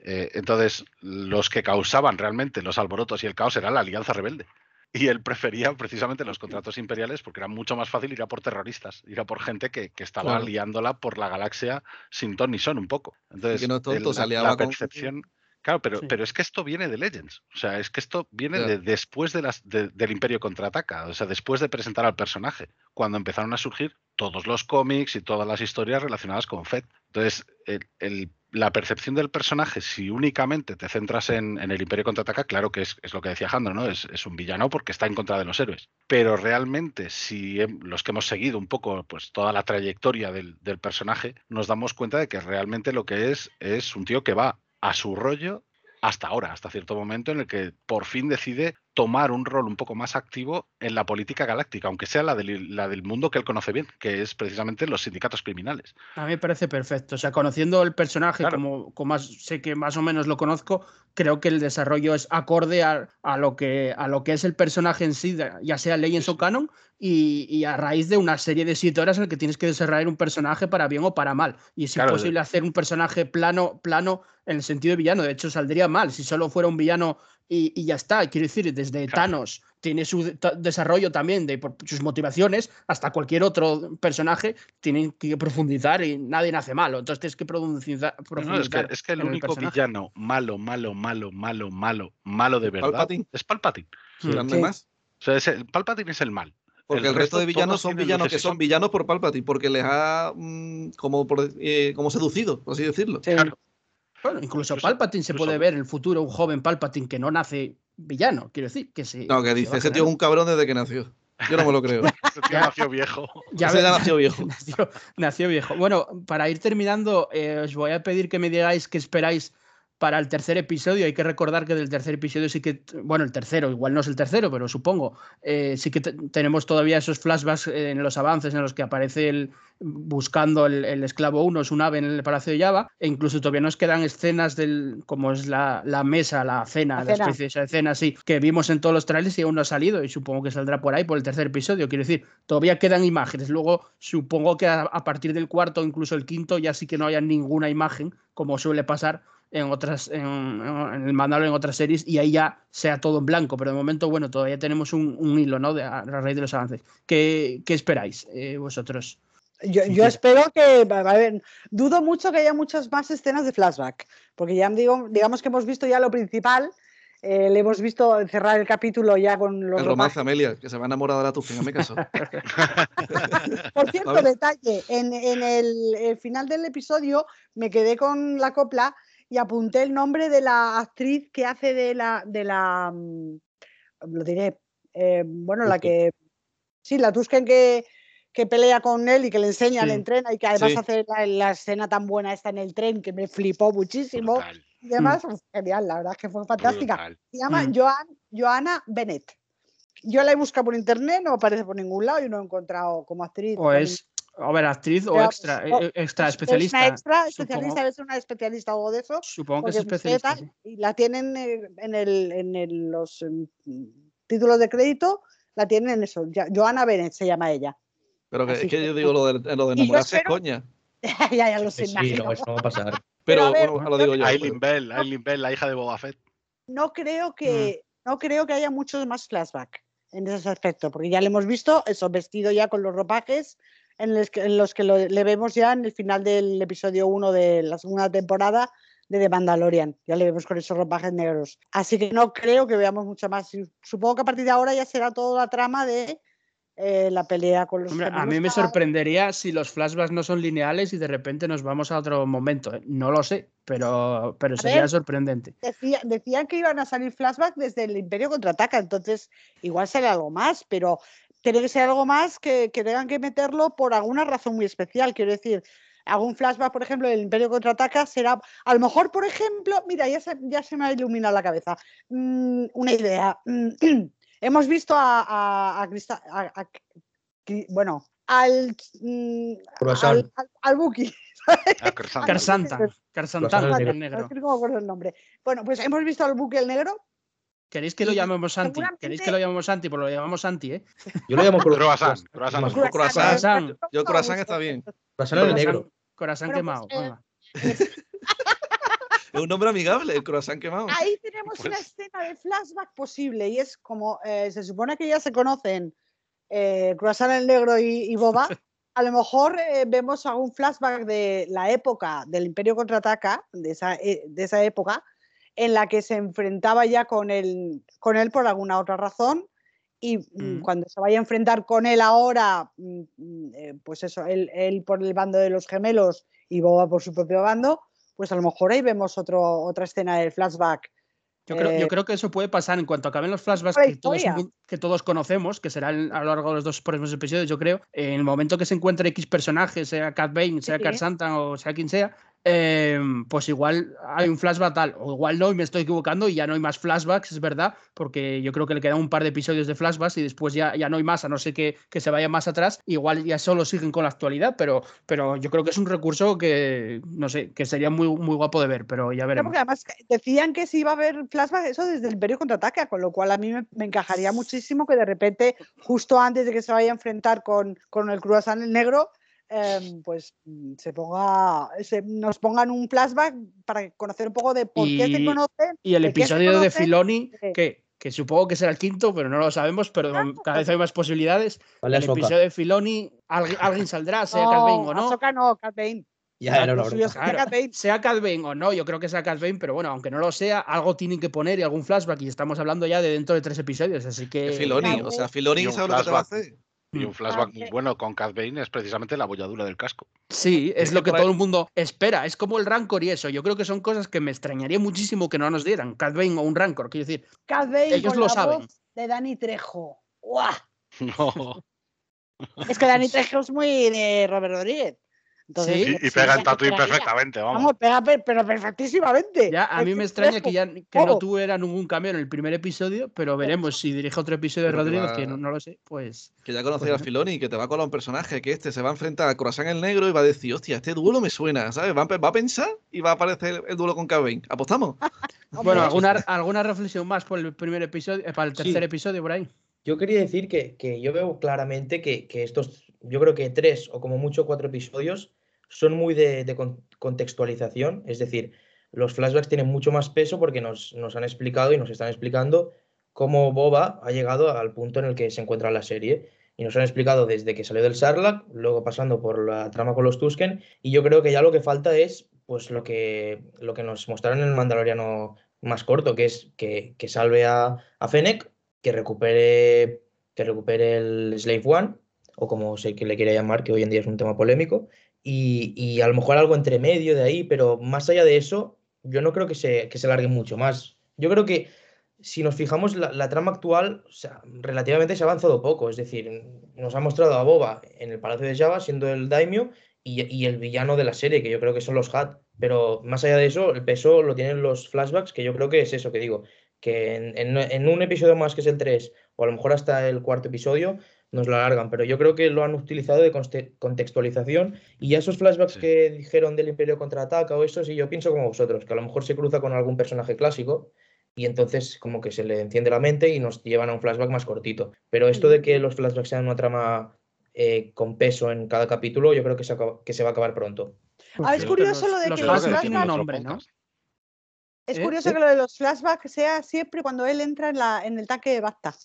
Eh, entonces, los que causaban realmente los alborotos y el caos era la alianza rebelde. Y él prefería precisamente los contratos imperiales porque era mucho más fácil ir a por terroristas, ir a por gente que, que estaba Claro. liándola por la galaxia sin ton ni son un poco. Entonces, no tonto, el- se la, aliaba la con- percepción... Claro, pero, Sí. pero es que esto viene de Legends. O sea, es que esto viene de después de las, de- del Imperio Contraataca. O sea, después de presentar al personaje. Cuando empezaron a surgir todos los cómics y todas las historias relacionadas con Fed. Entonces, el- el- la percepción del personaje, si únicamente te centras en, el Imperio Contraataca, claro que es, es lo que decía Jandro, ¿no? Es, es un villano porque está en contra de los héroes. Pero realmente, si los que hemos seguido un poco pues, toda la trayectoria del, del personaje, nos damos cuenta de que realmente lo que es es un tío que va a su rollo hasta ahora, hasta cierto momento en el que por fin decide tomar un rol un poco más activo en la política galáctica, aunque sea la del, la del mundo que él conoce bien, que es precisamente los sindicatos criminales. A mí me parece perfecto. O sea, conociendo el personaje, como, como más, sé que más o menos lo conozco, creo que el desarrollo es acorde a, lo, que, a lo que es el personaje en sí, ya sea Legends o Canon, y, a raíz de una serie de siete horas en el que tienes que desarrollar un personaje para bien o para mal. Y es imposible hacer un personaje plano, plano en el sentido de villano. De hecho, saldría mal si solo fuera un villano y, ya está. Quiero decir, desde Thanos tiene su desarrollo también de sus motivaciones, hasta cualquier otro personaje tienen que profundizar y nadie nace malo. Entonces tienes que profundizar. es, que, el único villano malo, malo, malo, malo, malo, malo de verdad es Palpatine. más? O sea, es Palpatine es el mal. Porque el, resto, de villanos son villanos que son villanos por Palpatine, porque les ha mm, como, eh, como seducido, así decirlo. Claro. Bueno, incluso Palpatine se puede ver en el futuro, un joven Palpatine que no nace villano, quiero decir, que se. No, que dice, ese tío es un cabrón desde que nació. Yo no me lo creo. <laughs> ya nació viejo. Ya, ya nació viejo. <laughs> Nació, viejo. Bueno, para ir terminando, eh, os voy a pedir que me digáis qué esperáis para el tercer episodio. Hay que recordar que del tercer episodio sí que, bueno, el tercero, igual no es el tercero, pero supongo, eh, sí que tenemos todavía esos flashbacks en los avances en los que aparece el buscando el, esclavo 1, un ave en el Palacio de Java, e incluso todavía nos quedan escenas del, como es la, mesa, la cena, la, especie de esa escena así, que vimos en todos los trailers y aún no ha salido, y supongo que saldrá por ahí por el tercer episodio. Quiero decir, todavía quedan imágenes. Luego, supongo que a, a partir del cuarto, incluso el quinto, ya sí que no haya ninguna imagen, como suele pasar en otras en, el manual en otras series y ahí ya sea todo en blanco pero de momento bueno todavía tenemos un, hilo no de, a raíz de los avances ¿qué, qué esperáis eh, vosotros? Yo, yo espero que a ver, dudo mucho que haya muchas más escenas de flashback porque ya digo digamos que hemos visto ya lo principal eh, le hemos visto cerrar el capítulo ya con los. El romance, Amelia, que se va a enamorar de la tuya, me caso. <laughs> Por cierto, detalle: en, en el, el, final del episodio me quedé con la copla y apunté el nombre de la actriz que hace de la, de la mm, lo diré, eh, bueno, la que, sí, la Tusken que, que pelea con él y que le enseña, le entrena y que además hace la, escena tan buena esta en el tren que me flipó muchísimo. Y además, mm. genial, la verdad es que fue fantástica. Se llama mm. Joanna Bennett. Yo la he buscado por internet, no aparece por ningún lado y no he encontrado como actriz. Pues a ver, actriz o extra, pues, eh, extra especialista. Es una extra especialista, es una especialista o algo de eso. Supongo que es especialista. Y la tienen eh, en, el, en los títulos de crédito, la tienen en eso. Joana Bennett se llama ella. Pero que, que yo digo lo de, lo de <laughs> enamorarse coña. <laughs> ya, ya lo sé. Sí, no, eso no va a pasar. <laughs> Pero, bueno, lo digo yo. Aileen Bell, Aileen Bell, la hija de Boba Fett. No creo que, mm. no creo que haya muchos más flashback en ese aspecto, porque ya le hemos visto eso vestido ya con los ropajes, en los que, le vemos ya en el final del episodio 1 de la segunda temporada de The Mandalorian. Ya le vemos con esos ropajes negros. Así que no creo que veamos mucho más. Supongo que a partir de ahora ya será toda la trama de eh, la pelea con los. a mí me sorprendería si los flashbacks no son lineales y de repente nos vamos a otro momento. ¿eh? No lo sé, pero, pero sería sorprendente. decían que iban a salir flashbacks desde el Imperio contraataca, entonces igual sale algo más, pero tiene que ser algo más que, tengan que meterlo por alguna razón muy especial. Quiero decir, algún flashback, por ejemplo, del Imperio contraataca será, a lo mejor, por ejemplo, mira, ya se, ya se me ha iluminado la cabeza. Mm, una idea. <clears throat> hemos visto a, a, bueno, al, mm, al, al, Buki. <laughs> Carsanta. Carsanta, el negro. No me acuerdo el nombre. Bueno, pues hemos visto al Buki el negro ¿Queréis que lo llamemos Santi? ¿Queréis que lo llamemos Santi? Pues lo llamamos Santi, ¿eh? <laughs> Yo lo llamo croissant. Croissant. Yo croissant está bien. Croissant el negro. Corazón quemado. Pues, eh, <laughs> es un nombre amigable, el croissant quemado. Ahí tenemos una escena de flashback posible y es como eh, se supone que ya se conocen eh, Croissant el negro y, Boba. <laughs> A lo mejor eh, vemos algún flashback de la época del Imperio contraataca, de esa, de esa época, en la que se enfrentaba ya con él, con él por alguna otra razón y mm, mm. cuando se vaya a enfrentar con él ahora, mm, eh, pues eso, él, por el bando de los gemelos y Boba por su propio bando, pues a lo mejor ahí vemos otro, otra escena del flashback yo creo, yo eh, creo, que eso puede pasar en cuanto acaben los flashbacks que todos, que todos, conocemos, que serán a lo largo de los dos próximos episodios, yo creo. En el momento que se encuentre X personaje, sea Cat Bane, sea sí. Car Santa o sea quien sea, em, pues igual hay un flashback tal, o igual no, y me estoy equivocando y ya no hay más flashbacks, es verdad, porque yo creo que le quedan un par de episodios de flashbacks y después ya, ya no hay más, a no ser que, que se vaya más atrás, igual ya solo siguen con la actualidad, pero, pero yo creo que es un recurso que, no sé, que sería muy, muy guapo de ver, pero ya veremos. porque además decían que si iba a haber flashback eso desde el Imperio contraataca, con lo cual a mí me, me encajaría muchísimo que de repente, justo antes de que se vaya a enfrentar con, con el croissant negro, em, pues mm, se ponga, se, nos pongan un flashback para conocer un poco de por qué se conocen. Y el ¿De qué se episodio de? Filoni, Sí. que, que supongo que será el quinto, pero no lo sabemos, pero cada vez hay más posibilidades. Vale, el episodio de Filoni, alguien, <laughs> alguien saldrá, sea Bane o no. Ahsoka no, Bane. Ya Claro, Cat Bane. sea Cat Bane o no, yo creo que sea Cat Bane, pero bueno, aunque no lo sea, algo tienen que poner y algún flashback. Y estamos hablando ya de dentro de tres episodios, así que. Filoni, o sea, Filoni un sabe lo que te va a hacer. Y Mm. un flashback muy Aunque- bueno con Cat Bane es precisamente la bolladura del casco. Sí, es lo que todo el mundo espera. Es como el Rancor y eso. Yo creo que son cosas que me extrañaría muchísimo que no nos dieran. Cat Bane o un Rancor, quiero decir. Cat Bane Ellos con lo la saben. voz de Dani Trejo. ¡Guau! <laughs> No. Es que Dani <laughs> Trejo es muy de Robert Rodríguez. Entonces, Sí, Y, pega Tatooine quedaría. perfectamente, vamos. Vamos, pega per- pero perfectísimamente. Ya, a mí me extraña que ya que no tuviera ningún cambio en el primer episodio, pero veremos si dirige otro episodio de que Rodríguez, va- que no, no lo sé, pues. Que ya conocía Pues a Filoni, que te va a colar un personaje, que este se va a enfrentar a Corazón el Negro y va a decir, hostia, este duelo me suena, ¿sabes? Va va a pensar y va a aparecer el duelo con Kevin. ¿Apostamos? <laughs> Bueno, ¿alguna, alguna reflexión más por el primer episodio, eh, para el Sí. tercer episodio por ahí? Yo quería decir que, que yo veo claramente que, que estos, yo creo que tres o como mucho cuatro episodios son muy de, de con- contextualización, es decir, los flashbacks tienen mucho más peso porque nos, nos han explicado y nos están explicando cómo Boba ha llegado al punto en el que se encuentra la serie. Y nos han explicado desde que salió del Sarlacc, luego pasando por la trama con los Tusken, y yo creo que ya lo que falta es pues lo que, lo que nos mostraron en el Mandaloriano más corto, que es que, que salve a, a Fennec, que recupere, que recupere el Slave One, o como sé que le quiera llamar, que hoy en día es un tema polémico, y, y a lo mejor algo entre medio de ahí, pero más allá de eso, yo no creo que se, que se largue mucho más. Yo creo que si nos fijamos, la, la trama actual, relativamente se ha avanzado poco, es decir, nos ha mostrado a Boba en el Palacio de Java siendo el daimyo y, y el villano de la serie, que yo creo que son los Hat, pero más allá de eso, el peso lo tienen los flashbacks, que yo creo que es eso que digo, que en, en- en un episodio más que es el 3, o a lo mejor hasta el cuarto episodio, nos lo alargan, pero yo creo que lo han utilizado de contextualización y ya esos flashbacks Sí. que dijeron del Imperio contraataca o eso, sí, yo pienso como vosotros, que a lo mejor se cruza con algún personaje clásico y entonces como que se le enciende la mente y nos llevan a un flashback más cortito. Pero esto de que los flashbacks sean una trama eh, con peso en cada capítulo, yo creo que se, acaba- que se va a acabar pronto. Ah, es curioso los- lo de los que flashbacks los tienen flashbacks- nombre, ¿no? Es ¿Eh? curioso que lo de los flashbacks sea siempre cuando él entra en, la, en el tanque de Bacta.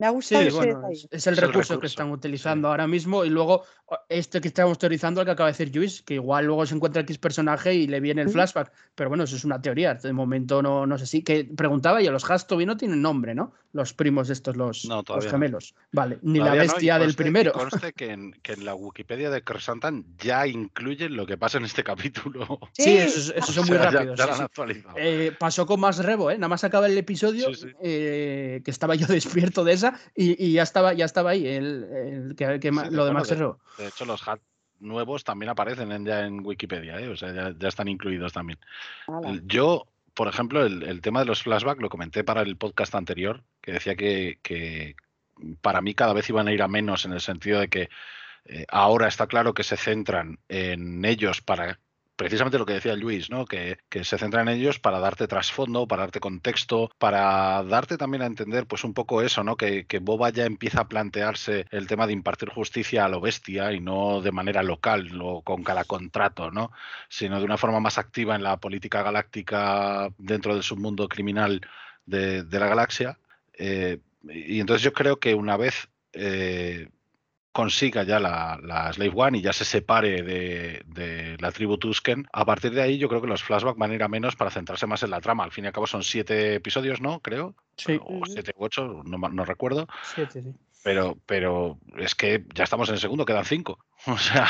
Me ha Sí, gustado ese bueno, detalle. es, es el Es el recurso que están utilizando ahora mismo y luego este que estamos teorizando, el que acaba de decir Luis, que igual luego se encuentra X personaje y le viene el flashback, pero bueno, eso es una teoría, de momento no, no sé si, que preguntaba yo, los Has todavía no tienen nombre, ¿no? Los primos estos, los, No, los todavía no. gemelos, vale, ni Todavía la no, y bestia del y primero. Conste que en, que en la Wikipedia de Kersantan ya incluyen lo que pasa en este capítulo. Sí, esos, esos son O muy sea, rápidos. Ya, sí, lo han sí. actualizado. Eh, pasó con Max Rebo, ¿eh? Nada más acaba el episodio, Sí, sí. eh, que estaba yo <laughs> despierto de esa y, y ya estaba ya estaba ahí el, el que, que ma- Sí, lo de bueno, Max de-. De hecho, los hat nuevos también aparecen en- ya en Wikipedia, ¿eh? o sea, ya, ya están incluidos también. Yo, por ejemplo, el, el tema de los flashbacks lo comenté para el podcast anterior, que decía que, que para mí cada vez iban a ir a menos en el sentido de que eh, ahora está claro que se centran en ellos para precisamente lo que decía Luis, ¿no? Que, se centran en ellos para darte trasfondo, para darte contexto, para darte también a entender, pues un poco eso, ¿no? Que, Boba ya empieza a plantearse el tema de impartir justicia a lo bestia y no de manera local o con cada contrato, ¿no? Sino de una forma más activa en la política galáctica dentro del submundo criminal de, de la galaxia. Eh, y entonces yo creo que una vez eh, consiga ya la, la Slave One y ya se separe de, de la tribu Tusken, a partir de ahí yo creo que los flashbacks van a ir a menos para centrarse más en la trama. Al fin y al cabo son siete episodios, ¿no? Creo. Sí, O siete u ocho, no, no recuerdo. siete, sí. Pero, pero es que ya estamos en el segundo, quedan cinco. <laughs> O sea,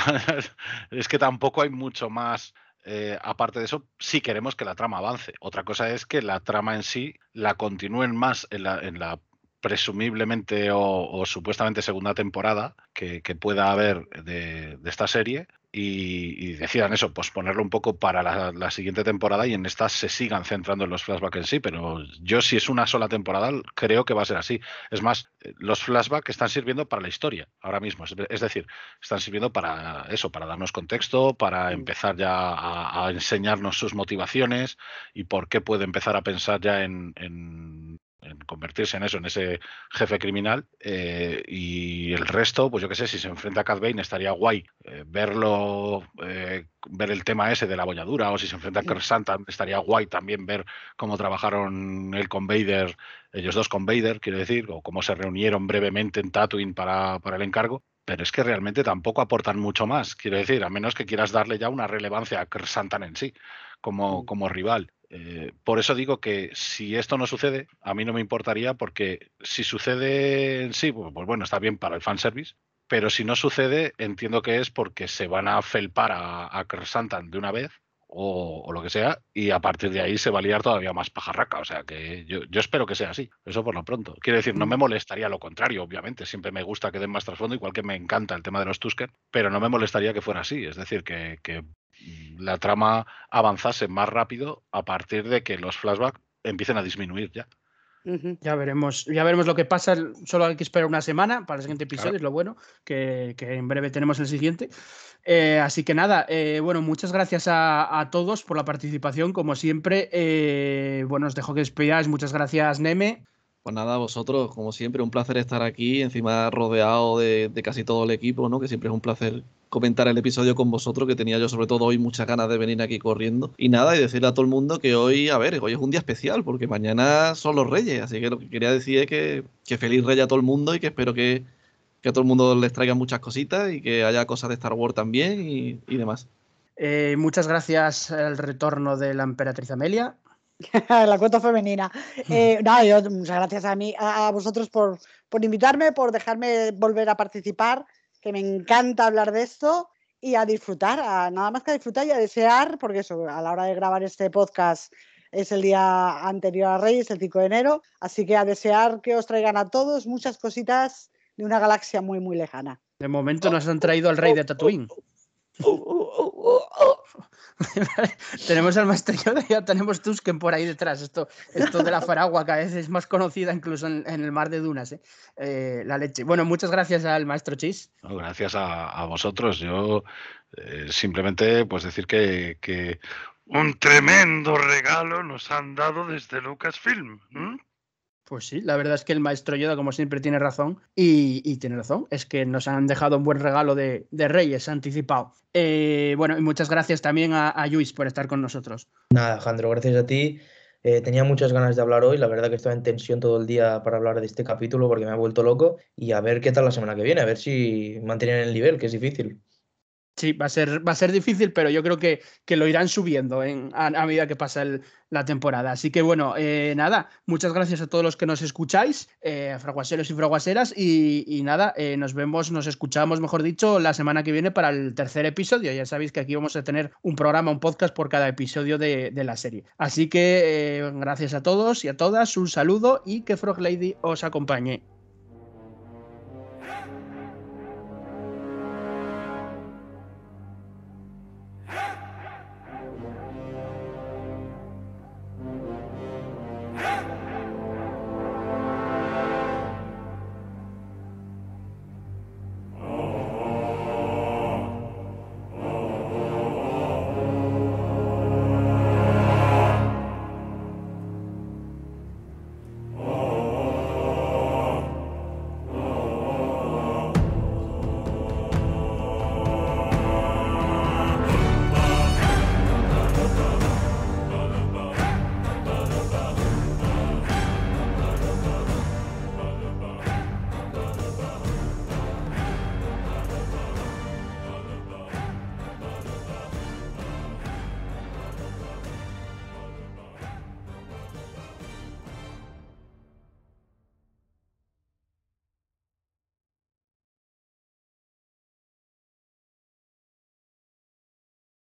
es que tampoco hay mucho más. eh, aparte de eso, si queremos que la trama avance. Otra cosa es que la trama en sí la continúen más en la, en la presumiblemente o, o supuestamente segunda temporada que, que pueda haber de, de esta serie y, decidan eso, pues ponerlo un poco para la, siguiente temporada y en estas se sigan centrando en los flashbacks en sí, pero yo si es una sola temporada creo que va a ser así. Es más, eh, los flashbacks están sirviendo para la historia ahora mismo, es, decir, están sirviendo para eso, para darnos contexto, para empezar ya a, enseñarnos sus motivaciones y por qué puede empezar a pensar ya en en convertirse en eso, en ese jefe criminal. Eh, y el resto, pues yo qué sé, si se enfrenta a Cad Bane estaría guay eh, verlo, eh, ver el tema ese de la bolladura, o si se enfrenta a Kurt Santa estaría guay también ver cómo trabajaron él con Vader, ellos dos con Vader, quiero decir, o cómo se reunieron brevemente en Tatooine para, para el encargo. Pero es que realmente tampoco aportan mucho más, quiero decir, a menos que quieras darle ya una relevancia a Santan en sí, como, como rival. Eh, por eso digo que si esto no sucede, a mí no me importaría porque si sucede en sí, pues, pues, bueno, está bien para el fanservice, pero si no sucede, entiendo que es porque se van a felpar a, a de una vez o, lo que sea, y a partir de ahí se va a liar todavía más pajarraca. O sea que yo, espero que sea así, eso por lo pronto. Quiero decir, no me mm. molestaría lo contrario, obviamente. Siempre me gusta que den más trasfondo, igual que me encanta el tema de los Tusken, pero no me molestaría que fuera así. Es decir, que, que la trama avanzase más rápido a partir de que los flashbacks empiecen a disminuir ya. Ya veremos, ya veremos lo que pasa. Solo hay que esperar una semana para el siguiente episodio, es lo bueno, que, en breve tenemos el siguiente. Eh, así que nada, eh, bueno, muchas gracias a, todos por la participación, como siempre. Eh, bueno, os dejo que despidáis. Muchas gracias, Neme. Pues nada, vosotros, como siempre, un placer estar aquí, encima rodeado de, casi todo el equipo, ¿no? Que siempre es un placer comentar el episodio con vosotros, que tenía yo sobre todo hoy muchas ganas de venir aquí corriendo. Y nada, y decirle a todo el mundo que hoy, a ver, hoy es un día especial, porque mañana son los reyes, así que lo que quería decir es que, feliz rey a todo el mundo y que espero que, a todo el mundo les traiga muchas cositas y que haya cosas de Star Wars también y, demás. Eh, muchas gracias al retorno de la emperatriz Amelia. <laughs> la cuota femenina. Eh, muchas gracias a mí, a, vosotros por, por, invitarme, por dejarme volver a participar, que me encanta hablar de esto y a disfrutar, nada más que a disfrutar y a desear, porque eso, a la hora de grabar este podcast es el día anterior a Reyes, el 5 de enero, así que a desear que os traigan a todos muchas cositas de una galaxia muy, muy lejana. De momento nos han traído al rey de Tatooine. <laughs> <laughs> tenemos al maestro Yoda ya tenemos Tusken por ahí detrás. Esto, esto de la <laughs> Faragua cada vez es más conocida incluso en, el mar de dunas. ¿eh? Eh, la leche. Bueno, muchas gracias al maestro Chis. gracias a, vosotros. Yo eh, simplemente pues decir que, que, un tremendo regalo nos han dado desde Lucasfilm. Pues sí, la verdad es que el maestro Yoda, como siempre, tiene razón. Y, tiene razón. Es que nos han dejado un buen regalo de, Reyes anticipado. Eh, bueno, y muchas gracias también a, a, Luis por estar con nosotros. Nada, Alejandro, gracias a ti. Eh, tenía muchas ganas de hablar hoy. La verdad que estaba en tensión todo el día para hablar de este capítulo porque me ha vuelto loco. Y a ver qué tal la semana que viene, a ver si mantienen el nivel, que es difícil. Sí, va a ser, va a ser difícil, pero yo creo que, que lo irán subiendo a, medida que pasa la temporada. Así que bueno, eh, nada, muchas gracias a todos los que nos escucháis, eh, fraguaseros y fraguaseras, y, nada, eh, nos vemos, nos escuchamos, mejor dicho, la semana que viene para el tercer episodio. Ya sabéis que aquí vamos a tener un programa, un podcast por cada episodio de, de la serie. Así que gracias a todos y a todas, un saludo y que Frog Lady os acompañe.